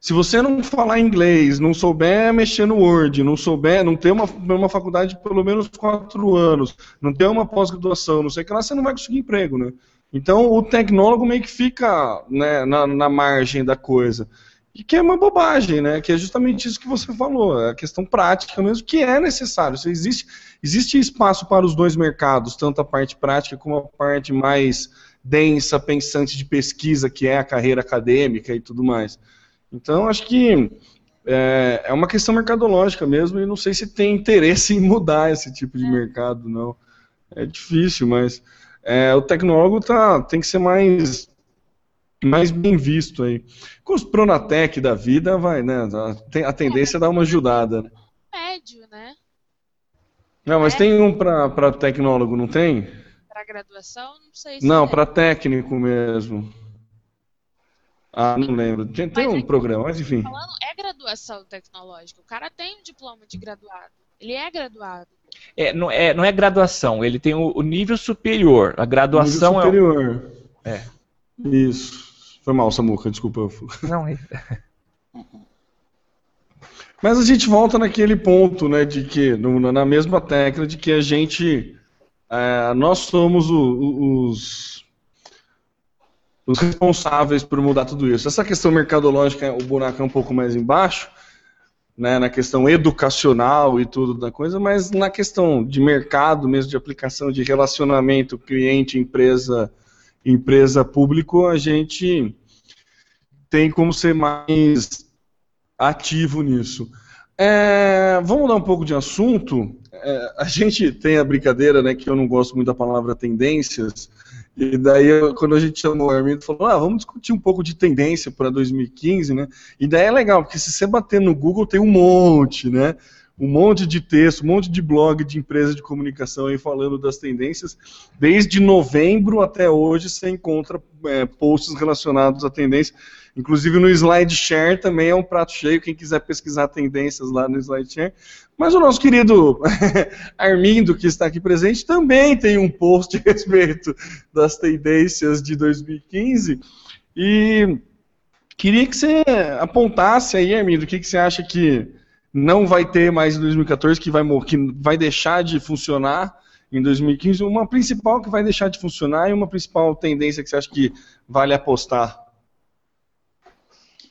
se você não falar inglês, não souber mexer no Word, não souber, não ter uma, uma faculdade de pelo menos quatro anos, não ter uma pós-graduação, não sei o que lá, você não vai conseguir emprego, né? Então o tecnólogo meio que fica né, na, na margem da coisa. E que é uma bobagem, né? Que é justamente isso que você falou, é a questão prática mesmo, que é necessário. Se existe, existe espaço para os dois mercados, tanto a parte prática como a parte mais densa, pensante de pesquisa, que é a carreira acadêmica e tudo mais. Então, acho que é, é uma questão mercadológica mesmo, e não sei se tem interesse em mudar esse tipo de mercado, não. É difícil, mas é, o tecnólogo tá, tem que ser mais mais bem visto aí. Com os Pronatec da vida, vai, né? A, tem- a tendência é dar uma ajudada. né? Médio, né? Não, mas É. tem um pra, pra tecnólogo, não tem? Pra graduação, não sei se Não, tem. pra técnico mesmo. Ah, não lembro. Tem, tem Mas um é programa, mas enfim. Falando, é graduação tecnológica. O cara tem um diploma de graduado. Ele é graduado. É, não, é, não é graduação, ele tem o, o nível superior. A graduação Nível superior. É. Isso. Foi mal, Samuca, desculpa. Não, é. Mas a gente volta naquele ponto, né, de que, no- na mesma tecla, de que a gente, é, nós somos o- os, os responsáveis por mudar tudo isso. Essa questão mercadológica, o buraco é um pouco mais embaixo, né, na questão educacional e tudo da coisa, mas na questão de mercado mesmo, de aplicação, de relacionamento cliente, empresa, público, a gente tem como ser mais ativo nisso. É, vamos mudar um pouco de assunto. É, a gente tem a brincadeira, né, que eu não gosto muito da palavra tendências, e daí quando a gente chamou o Armindo, falou, ah, vamos discutir um pouco de tendência para 2015, né? E daí é legal, porque se você bater no Google tem um monte, né? Um monte de texto, um monte de blog de empresa de comunicação aí falando das tendências. Desde novembro até hoje você encontra é, posts relacionados à tendência. Inclusive no SlideShare também é um prato cheio, quem quiser pesquisar tendências lá no SlideShare. Mas o nosso querido Armindo, que está aqui presente, também tem um post a respeito das tendências de 2015. E queria que você apontasse aí, Armindo, o que, que você acha que não vai ter mais em 2014, que vai, que vai deixar de funcionar em 2015, uma principal que vai deixar de funcionar e uma principal tendência que você acha que vale apostar.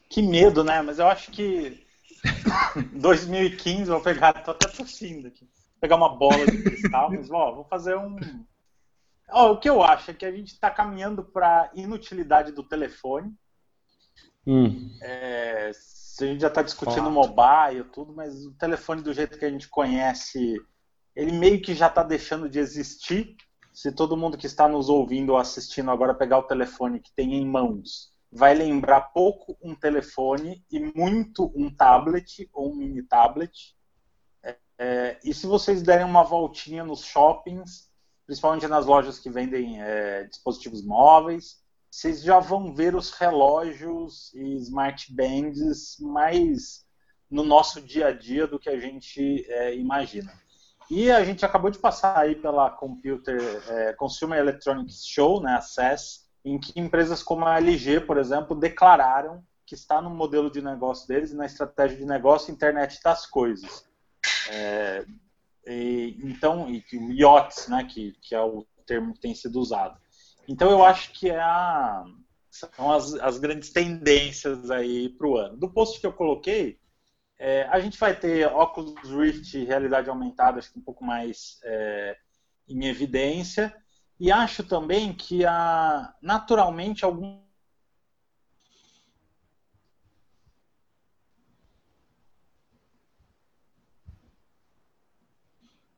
Que medo, né? Mas eu acho que 2015, vou pegar, tô até tossindo aqui. Vou pegar uma bola de cristal, mas ó, vou fazer um. Ó, o que eu acho é que a gente está caminhando para inutilidade do telefone. Hum. É, a gente já está discutindo mobile e tudo, mas o telefone do jeito que a gente conhece, ele meio que já está deixando de existir. Se todo mundo que está nos ouvindo ou assistindo agora pegar o telefone que tem em mãos, vai lembrar pouco um telefone e muito um tablet ou um mini tablet. É, é, e se vocês derem uma voltinha nos shoppings, principalmente nas lojas que vendem é, dispositivos móveis, vocês já vão ver os relógios e smart bands mais no nosso dia a dia do que a gente é, imagina. E a gente acabou de passar aí pela Computer é, Consumer Electronics Show, né, a CES, em que empresas como a LG, por exemplo, declararam que está no modelo de negócio deles e na estratégia de negócio internet das coisas. É, e, então, e, o IoTs, né, que, que é o termo que tem sido usado. Então eu acho que é a, são as, as grandes tendências aí para o ano. Do post que eu coloquei, é, a gente vai ter óculos Rift realidade aumentada, acho que um pouco mais é, em evidência. E acho também que a, naturalmente algum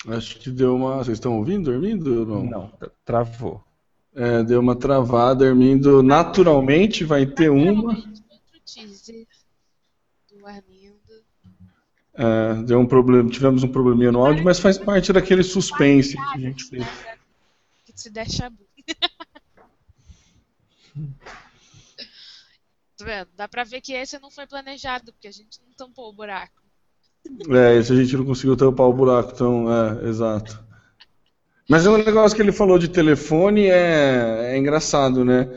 Acho que deu uma. Vocês estão ouvindo, dormindo? ou Não. Não, tra- travou. É, deu uma travada, Armindo. Naturalmente vai ter uma. É, deu um problema, tivemos um probleminha no áudio, mas faz parte daquele suspense que a gente fez. Né? Que se chabu. Tá? Dá pra ver que esse não foi planejado, porque a gente não tampou o buraco. É, esse a gente não conseguiu tampar o buraco, então, é, exato. Mas é um negócio que ele falou de telefone é, é engraçado, né?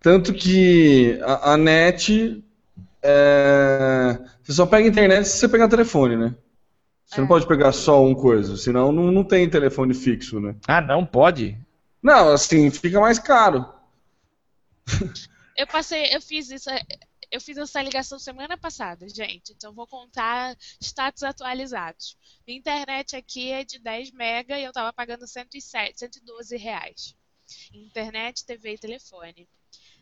Tanto que a, a net. é, você só pega internet se você pegar telefone, né? Você não É. pode pegar só um coisa, senão não, não tem telefone fixo, né? Ah, não pode? Não, assim, fica mais caro. Eu passei, eu fiz isso, eu fiz essa ligação semana passada, gente. Então vou contar status atualizados. Minha internet aqui é de 10 mega e eu tava pagando 107, 112 reais. Internet, TV e telefone.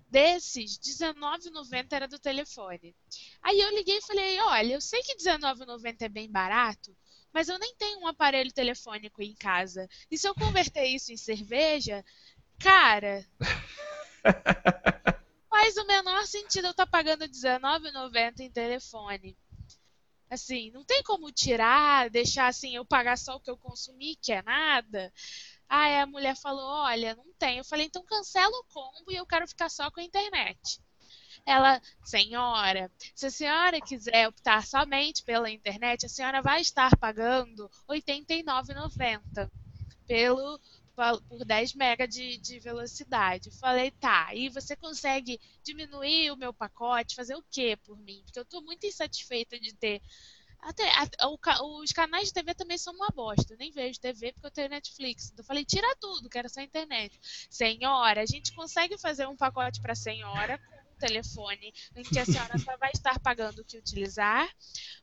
Desses, R$19,90 era do telefone. Aí eu liguei e falei, olha, eu sei que R$19,90 é bem barato, mas eu nem tenho um aparelho telefônico em casa. E se eu converter isso em cerveja, cara, faz o menor sentido eu estar pagando R$19,90 em telefone. Assim, não tem como tirar, deixar assim, eu pagar só o que eu consumi, que é nada. Aí a mulher falou, olha, não tem. Eu falei, então cancela o combo e eu quero ficar só com a internet. Ela, senhora, se a senhora quiser optar somente pela internet, a senhora vai estar pagando R$ 89,90 pelo por 10 MB de, de velocidade. Falei, tá, e você consegue diminuir o meu pacote, fazer o que por mim? Porque eu estou muito insatisfeita de ter. Até, a, o, os canais de TV também são uma bosta. Eu nem vejo TV porque eu tenho Netflix. Então eu falei, tira tudo, quero só internet. Senhora, a gente consegue fazer um pacote para senhora telefone em que a senhora só vai estar pagando o que utilizar,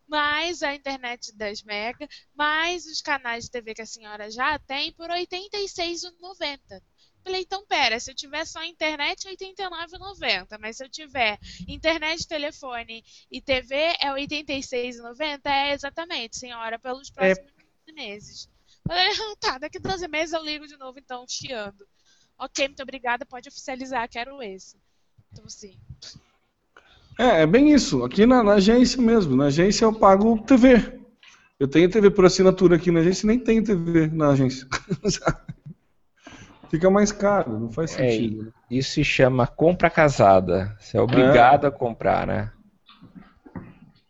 mais a internet 10 mega, mais os canais de TV que a senhora já tem por R$ 86,90. Falei, então pera, se eu tiver só internet, é R$ 89,90. Mas se eu tiver internet, telefone e TV, é R$ 86,90? É exatamente, senhora, pelos próximos é... meses. Falei, tá, daqui 12 meses eu ligo de novo, então, chiando. Ok, muito obrigada, pode oficializar, quero esse. Então, assim. É, é bem isso. Aqui na, na, agência mesmo. Na agência eu pago TV. Eu tenho TV por assinatura aqui na agência e nem tenho TV na agência. Fica mais caro, não faz é, sentido. É, isso se chama compra casada. Você é obrigado é. a comprar, né?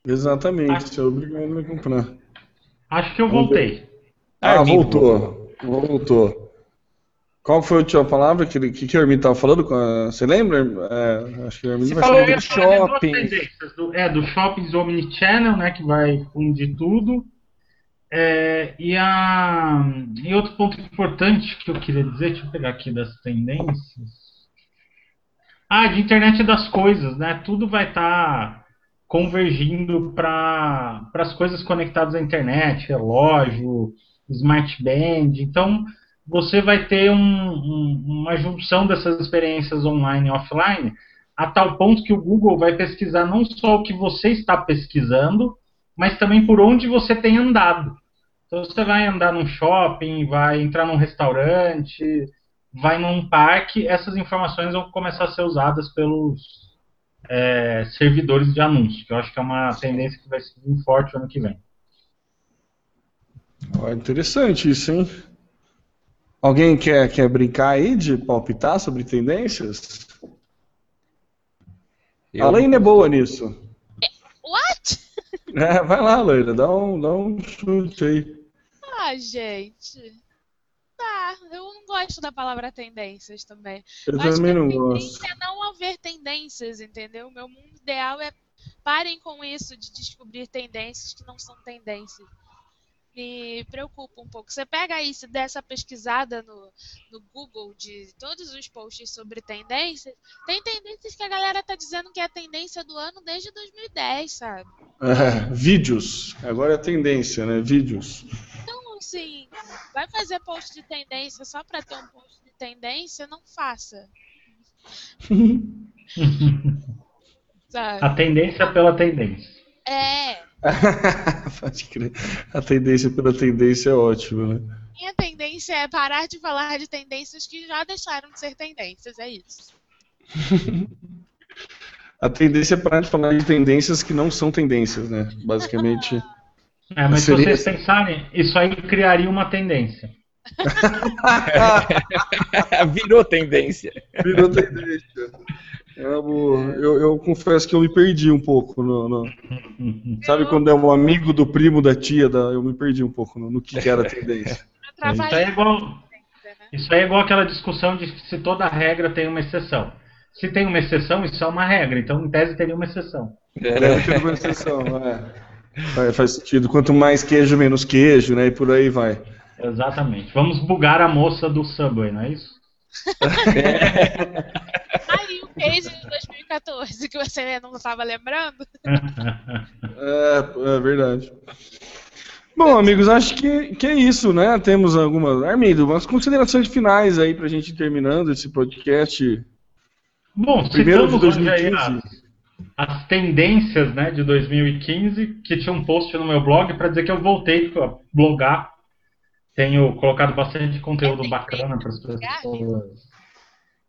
Exatamente, você é obrigado a comprar. Acho que eu voltei. Ah, voltou. Voltou. Qual foi a última palavra que, que, que o Hermínio estava falando? Você lembra? É, acho que o Hermínio vai falou do shopping. Do, é, do shoppings omnichannel, né, que vai fundir tudo. É, e, a, e outro ponto importante que eu queria dizer, deixa eu pegar aqui das tendências. Ah, de internet das coisas, né? Tudo vai estar tá convergindo para as coisas conectadas à internet, relógio, smart band. Então, você vai ter um, um, uma junção dessas experiências online e offline, a tal ponto que o Google vai pesquisar não só o que você está pesquisando, mas também por onde você tem andado. Então você vai andar num shopping, vai entrar num restaurante, vai num parque, essas informações vão começar a ser usadas pelos é, servidores de anúncios, que eu acho que é uma tendência que vai ser forte ano que vem. Oh, interessante isso, hein? Alguém quer, quer brincar aí de palpitar sobre tendências? Eu... A Laine é boa nisso. What? É, vai lá, Leila, dá um, dá um chute aí. Ah, gente. Tá, eu não gosto da palavra tendências também. Eu, eu também não gosto. é não haver tendências, entendeu? O meu mundo ideal é parem com isso de descobrir tendências que não são tendências me preocupa um pouco. Você pega aí, se der essa pesquisada no, no Google de todos os posts sobre tendências, tem tendências que a galera tá dizendo que é a tendência do ano desde 2010, sabe? É, vídeos. Agora é tendência, né? Vídeos. Então, assim, vai fazer post de tendência só para ter um post de tendência? Não faça. a tendência pela tendência. É, Pode crer. A tendência pela tendência é ótima, né? Minha tendência é parar de falar de tendências que já deixaram de ser tendências, é isso. a tendência é parar de falar de tendências que não são tendências, né? Basicamente. É, mas seria... se vocês pensarem, isso aí criaria uma tendência. Virou tendência. Virou tendência. Eu, eu, eu, confesso que eu me perdi um pouco. No, no... Sabe quando é um amigo do primo da tia? Da... Eu me perdi um pouco no, no que, que era a tendência. Isso aí, é igual, isso aí é igual aquela discussão de se toda regra tem uma exceção. Se tem uma exceção, isso é uma regra. Então, em tese, teria uma exceção. É, teria uma exceção, é. Faz sentido. Quanto mais queijo, menos queijo, né? E por aí vai. Exatamente. Vamos bugar a moça do Subway, não é isso? Aí o case de 2014 que você não estava lembrando. É, é verdade. Bom, amigos, acho que, que é isso, né? Temos algumas. Armindo, umas considerações finais aí pra gente ir terminando esse podcast. Bom, primeiro de 2015. As, as, tendências né, de 2015, que tinha um post no meu blog para dizer que eu voltei a blogar tenho colocado bastante conteúdo bacana para as pessoas.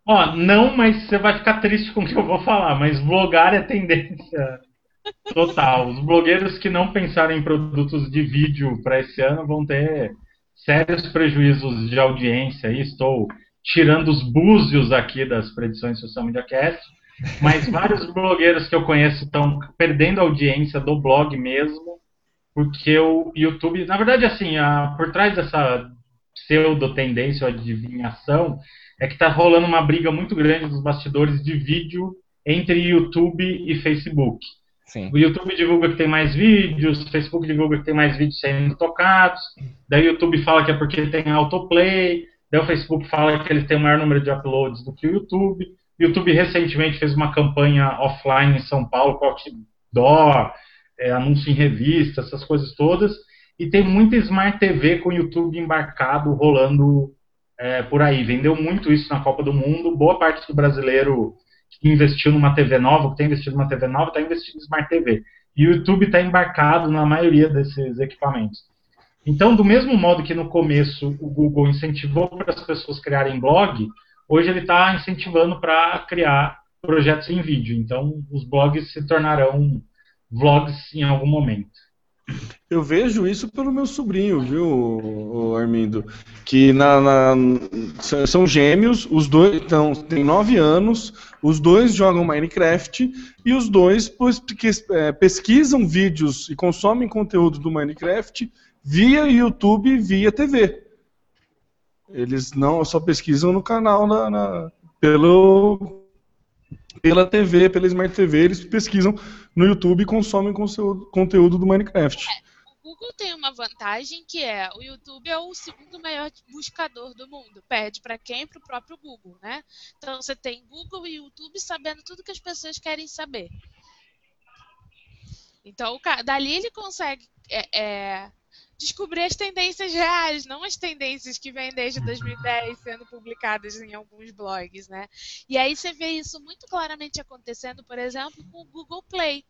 Ó, não, mas você vai ficar triste com o que eu vou falar, mas vlogar é tendência total. Os blogueiros que não pensaram em produtos de vídeo para esse ano vão ter sérios prejuízos de audiência. E estou tirando os búzios aqui das predições Social Media Cast, mas vários blogueiros que eu conheço estão perdendo audiência do blog mesmo, porque o YouTube, na verdade, assim, a, por trás dessa pseudo-tendência ou adivinhação, é que está rolando uma briga muito grande dos bastidores de vídeo entre YouTube e Facebook. Sim. O YouTube divulga que tem mais vídeos, o Facebook divulga que tem mais vídeos sendo tocados, daí o YouTube fala que é porque tem autoplay, daí o Facebook fala que eles têm o maior número de uploads do que o YouTube. O YouTube recentemente fez uma campanha offline em São Paulo com outdoor, é, anúncio em revista, essas coisas todas, e tem muita Smart TV com o YouTube embarcado rolando é, por aí. Vendeu muito isso na Copa do Mundo. Boa parte do brasileiro que investiu numa TV nova, que tem investido numa TV nova, está investindo em Smart TV. E o YouTube está embarcado na maioria desses equipamentos. Então, do mesmo modo que no começo o Google incentivou para as pessoas criarem blog, hoje ele está incentivando para criar projetos em vídeo. Então, os blogs se tornarão vlogs em algum momento. Eu vejo isso pelo meu sobrinho, viu, Armindo? Que na, na, são gêmeos, os dois então, têm nove anos, os dois jogam Minecraft e os dois é, pesquisam vídeos e consomem conteúdo do Minecraft via YouTube e via TV. Eles não só pesquisam no canal na, na, pelo, pela TV, pela Smart TV, eles pesquisam no YouTube e consomem conteúdo, conteúdo do Minecraft. É, o Google tem uma vantagem que é o YouTube é o segundo maior buscador do mundo. Perde para quem? Para o próprio Google, né? Então você tem Google e YouTube sabendo tudo que as pessoas querem saber. Então dali ele consegue é, é, descobrir as tendências reais, não as tendências que vêm desde 2010 sendo publicadas em alguns blogs, né? E aí você vê isso muito claramente acontecendo, por exemplo, com o Google Play.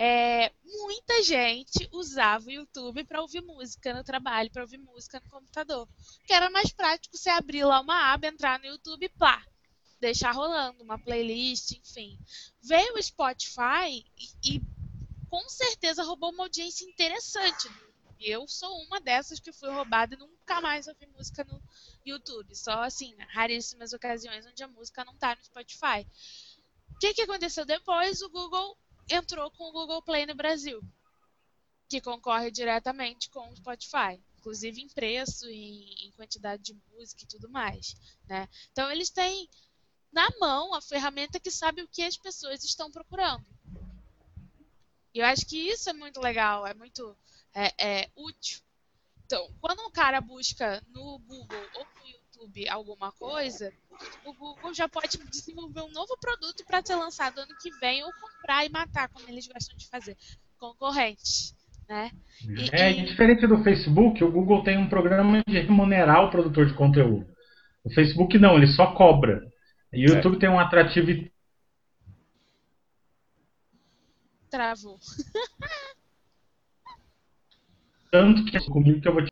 É, muita gente usava o YouTube para ouvir música no trabalho, para ouvir música no computador. Que era mais prático você abrir lá uma aba, entrar no YouTube e plá, deixar rolando uma playlist, enfim. Veio o Spotify e, e com certeza roubou uma audiência interessante eu sou uma dessas que fui roubada e nunca mais ouvi música no YouTube. Só assim, raríssimas ocasiões onde a música não tá no Spotify. O que, que aconteceu depois? O Google entrou com o Google Play no Brasil, que concorre diretamente com o Spotify, inclusive em preço, em, em quantidade de música e tudo mais. Né? Então eles têm na mão a ferramenta que sabe o que as pessoas estão procurando. E eu acho que isso é muito legal, é muito é, é, útil. Então, quando um cara busca no Google ou no YouTube alguma coisa, o Google já pode desenvolver um novo produto para ser lançado ano que vem ou comprar e matar, como eles gostam de fazer, concorrentes. Né? E, é, e... diferente do Facebook, o Google tem um programa de remunerar o produtor de conteúdo. O Facebook não, ele só cobra. E o é. YouTube tem um atrativo. Travou. tanto que é comigo que eu vou te.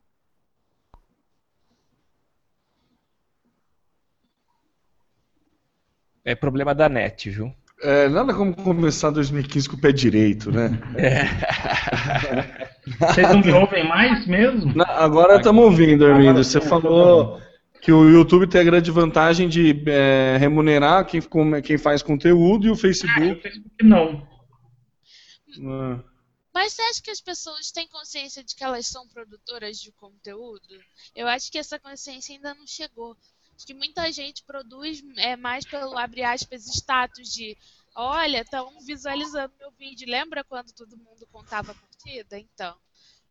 É problema da net, viu? É, nada como começar 2015 com o pé direito, né? É. Vocês não me ouvem mais mesmo? Não, agora estamos ouvindo, Armindo. Você falou que o YouTube tem a grande vantagem de é, remunerar quem, quem faz conteúdo e o Facebook. Ah, o Facebook não. Ah. Mas você acha que as pessoas têm consciência de que elas são produtoras de conteúdo? Eu acho que essa consciência ainda não chegou. Acho que muita gente produz é, mais pelo, abre aspas, status de olha, estão visualizando meu vídeo. Lembra quando todo mundo contava curtida? Então,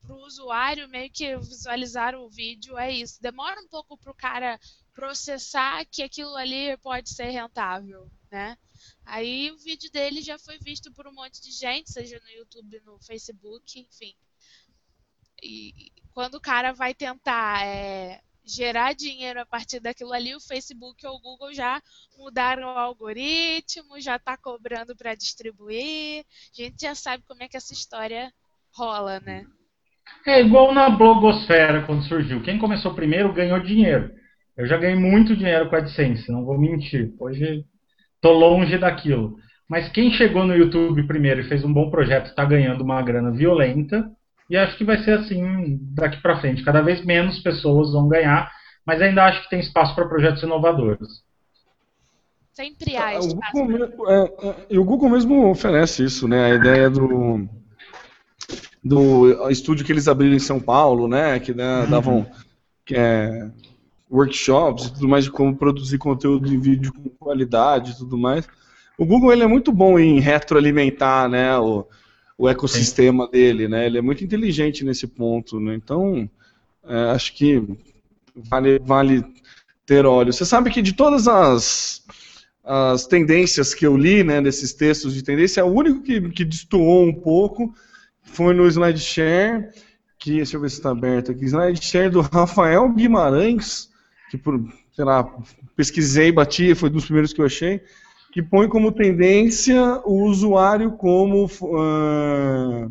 para o usuário meio que visualizar o vídeo é isso. Demora um pouco para o cara processar que aquilo ali pode ser rentável, né? Aí o vídeo dele já foi visto por um monte de gente, seja no YouTube, no Facebook, enfim. E quando o cara vai tentar é, gerar dinheiro a partir daquilo ali, o Facebook ou o Google já mudaram o algoritmo, já está cobrando para distribuir. A gente já sabe como é que essa história rola, né? É igual na blogosfera quando surgiu. Quem começou primeiro ganhou dinheiro. Eu já ganhei muito dinheiro com a AdSense, não vou mentir. Hoje tô longe daquilo. Mas quem chegou no YouTube primeiro e fez um bom projeto está ganhando uma grana violenta. E acho que vai ser assim daqui para frente. Cada vez menos pessoas vão ganhar, mas ainda acho que tem espaço para projetos inovadores. Sempre há Ah, o espaço. Google, mesmo- é, é, e o Google mesmo oferece isso, né? A ideia do do estúdio que eles abriram em São Paulo, né? Que né, davam que é, workshops e tudo mais de como produzir conteúdo em vídeo com qualidade e tudo mais. O Google ele é muito bom em retroalimentar, né? O, o ecossistema dele, né? Ele é muito inteligente nesse ponto, né? Então é, acho que vale, vale ter olho. Você sabe que de todas as as tendências que eu li, né, desses textos de tendência, o único que, que destoou um pouco foi no SlideShare, que, deixa eu ver se está aberto aqui, SlideShare do Rafael Guimarães, que por, sei lá, pesquisei, bati, foi um dos primeiros que eu achei, que põe como tendência o usuário como, ah,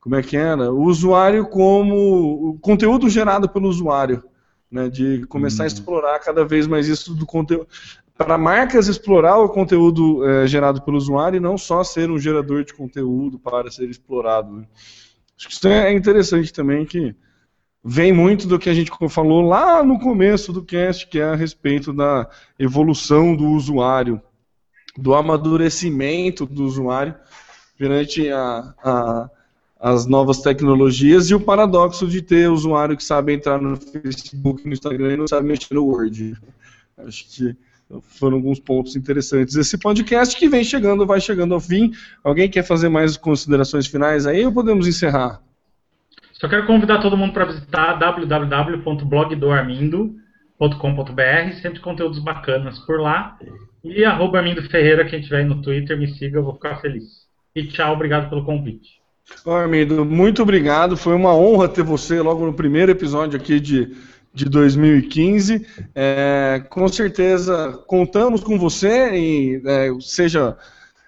como é que era? O usuário como, o conteúdo gerado pelo usuário, né, de começar a explorar cada vez mais isso do conteúdo, para marcas explorar o conteúdo eh, gerado pelo usuário e não só ser um gerador de conteúdo para ser explorado. né. Acho que isso é interessante também, que vem muito do que a gente falou lá no começo do cast, que é a respeito da evolução do usuário, do amadurecimento do usuário perante a- a- as novas tecnologias e o paradoxo de ter usuário que sabe entrar no Facebook, no Instagram e não sabe mexer no Word. Acho que foram alguns pontos interessantes. Esse podcast que vem chegando, vai chegando ao fim. Alguém quer fazer mais considerações finais aí ou podemos encerrar? Só quero convidar todo mundo para visitar www.blogdoarmindo.com.br, sempre conteúdos bacanas por lá. E arroba Armindo Ferreira, quem tiver aí no Twitter, me siga, eu vou ficar feliz. E tchau, obrigado pelo convite. Ó, Armindo, muito obrigado. Foi uma honra ter você logo no primeiro episódio aqui de, de 2015. É, com certeza contamos com você, e, é, seja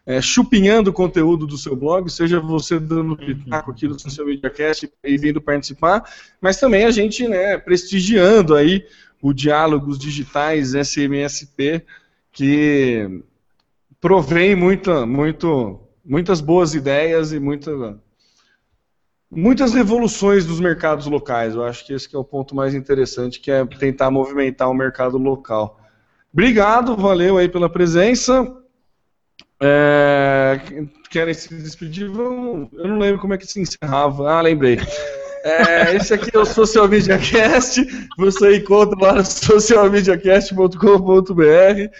é, chupinhando o conteúdo do seu blog, seja você dando pitaco aqui no Social Media Cast e vindo participar, mas também a gente né, prestigiando aí o Diálogos Digitais SMSP, que provém muita, muito, muitas boas ideias e muita, muitas revoluções dos mercados locais. Eu acho que esse que é o ponto mais interessante, que é tentar movimentar o mercado local. Obrigado, valeu aí pela presença. É, querem se despedir? Vamos- Eu não lembro como é que se encerrava. Ah, lembrei. É, esse aqui é o Social Media Cast. Você encontra lá no socialmediacast.com.br.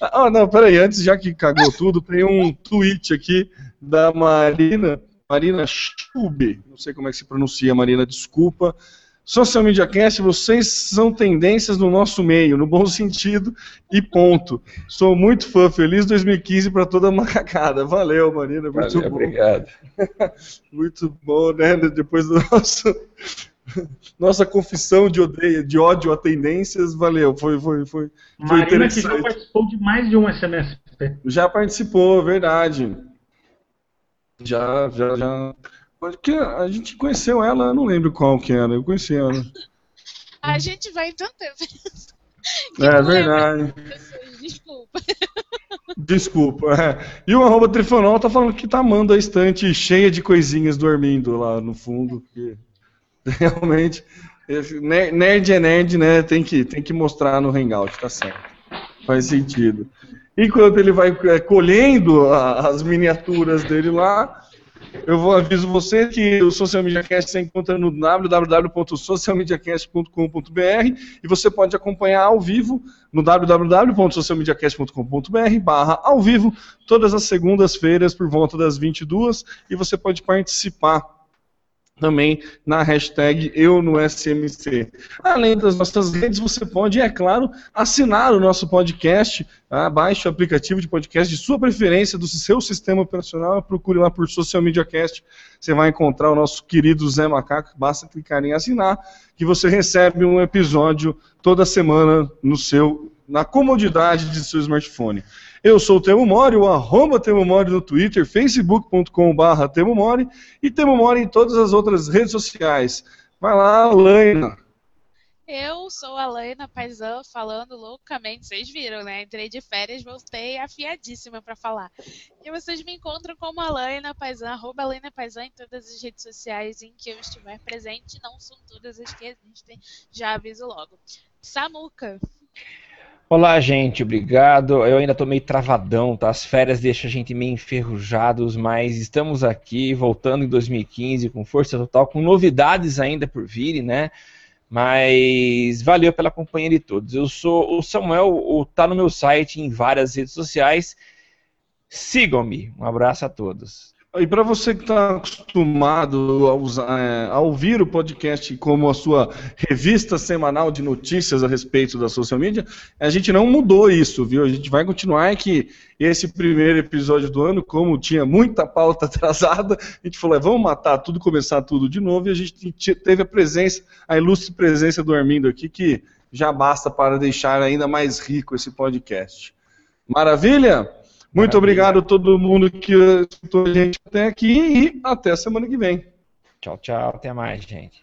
Ah, não, peraí, antes, já que cagou tudo, tem um tweet aqui da Marina, Marina Schube, não sei como é que se pronuncia, Marina, desculpa. Social Media Cast, vocês são tendências no nosso meio, no bom sentido, e ponto. Sou muito fã, feliz 2015 para toda a macacada. Valeu, Marina, muito Valeu, bom. obrigado. Muito bom, né? Depois do nosso nossa confissão de, odeio, de ódio a tendências, valeu, foi, foi, foi, foi Marina, que já interessante. participou de mais de um SMSP. Já participou, verdade. Já, já, já. Porque a gente conheceu ela, eu não lembro qual que era, eu conheci ela. A gente vai em tanto evento. É verdade. Desculpa. Desculpa. é. E o arroba Trifonol tá falando que tá amando a estante cheia de coisinhas dormindo lá no fundo. Porque realmente, nerd é nerd, né? Tem que, tem que mostrar no Hangout, tá certo. Faz sentido. Enquanto ele vai é, colhendo as miniaturas dele lá, eu vou aviso você que o Social Media Cast você encontra no www.socialmediacast.com.br e você pode acompanhar ao vivo no www.socialmediacast.com.br barra ao vivo todas as segundas-feiras por volta das 22 e você pode participar também na hashtag eu no SMC. Além das nossas redes, você pode, é claro, assinar o nosso podcast. Tá? Baixe o aplicativo de podcast de sua preferência, do seu sistema operacional, procure lá por Social Media Cast. Você vai encontrar o nosso querido Zé Macaco, basta clicar em assinar, que você recebe um episódio toda semana no seu, na comodidade de seu smartphone. Eu sou o Temo Mori, o arroba Temo Mori no Twitter, facebook.com.br Temo Mori e Temo Mori em todas as outras redes sociais. Vai lá, Laina. Eu sou a Laina Paisan falando loucamente, vocês viram, né? Entrei de férias, voltei afiadíssima para falar. E vocês me encontram como a Paisan, arroba Laina Paisan em todas as redes sociais em que eu estiver presente, não são todas as que existem, já aviso logo. Samuca. Olá, gente, obrigado. Eu ainda tô meio travadão, tá? As férias deixam a gente meio enferrujados, mas estamos aqui, voltando em 2015 com força total, com novidades ainda por virem, né? Mas valeu pela companhia de todos. Eu sou o Samuel, tá no meu site em várias redes sociais. Sigam-me. Um abraço a todos. E para você que está acostumado a, usar, é, a, ouvir o podcast como a sua revista semanal de notícias a respeito da social media, a gente não mudou isso, viu? A gente vai continuar que esse primeiro episódio do ano, como tinha muita pauta atrasada, a gente falou, é, vamos matar tudo, começar tudo de novo, e a gente teve a presença, a ilustre presença do Armindo aqui, que já basta para deixar ainda mais rico esse podcast. Maravilha? Muito obrigado a todo mundo que escutou a gente até aqui e até a semana que vem. Tchau, tchau. Até mais, gente.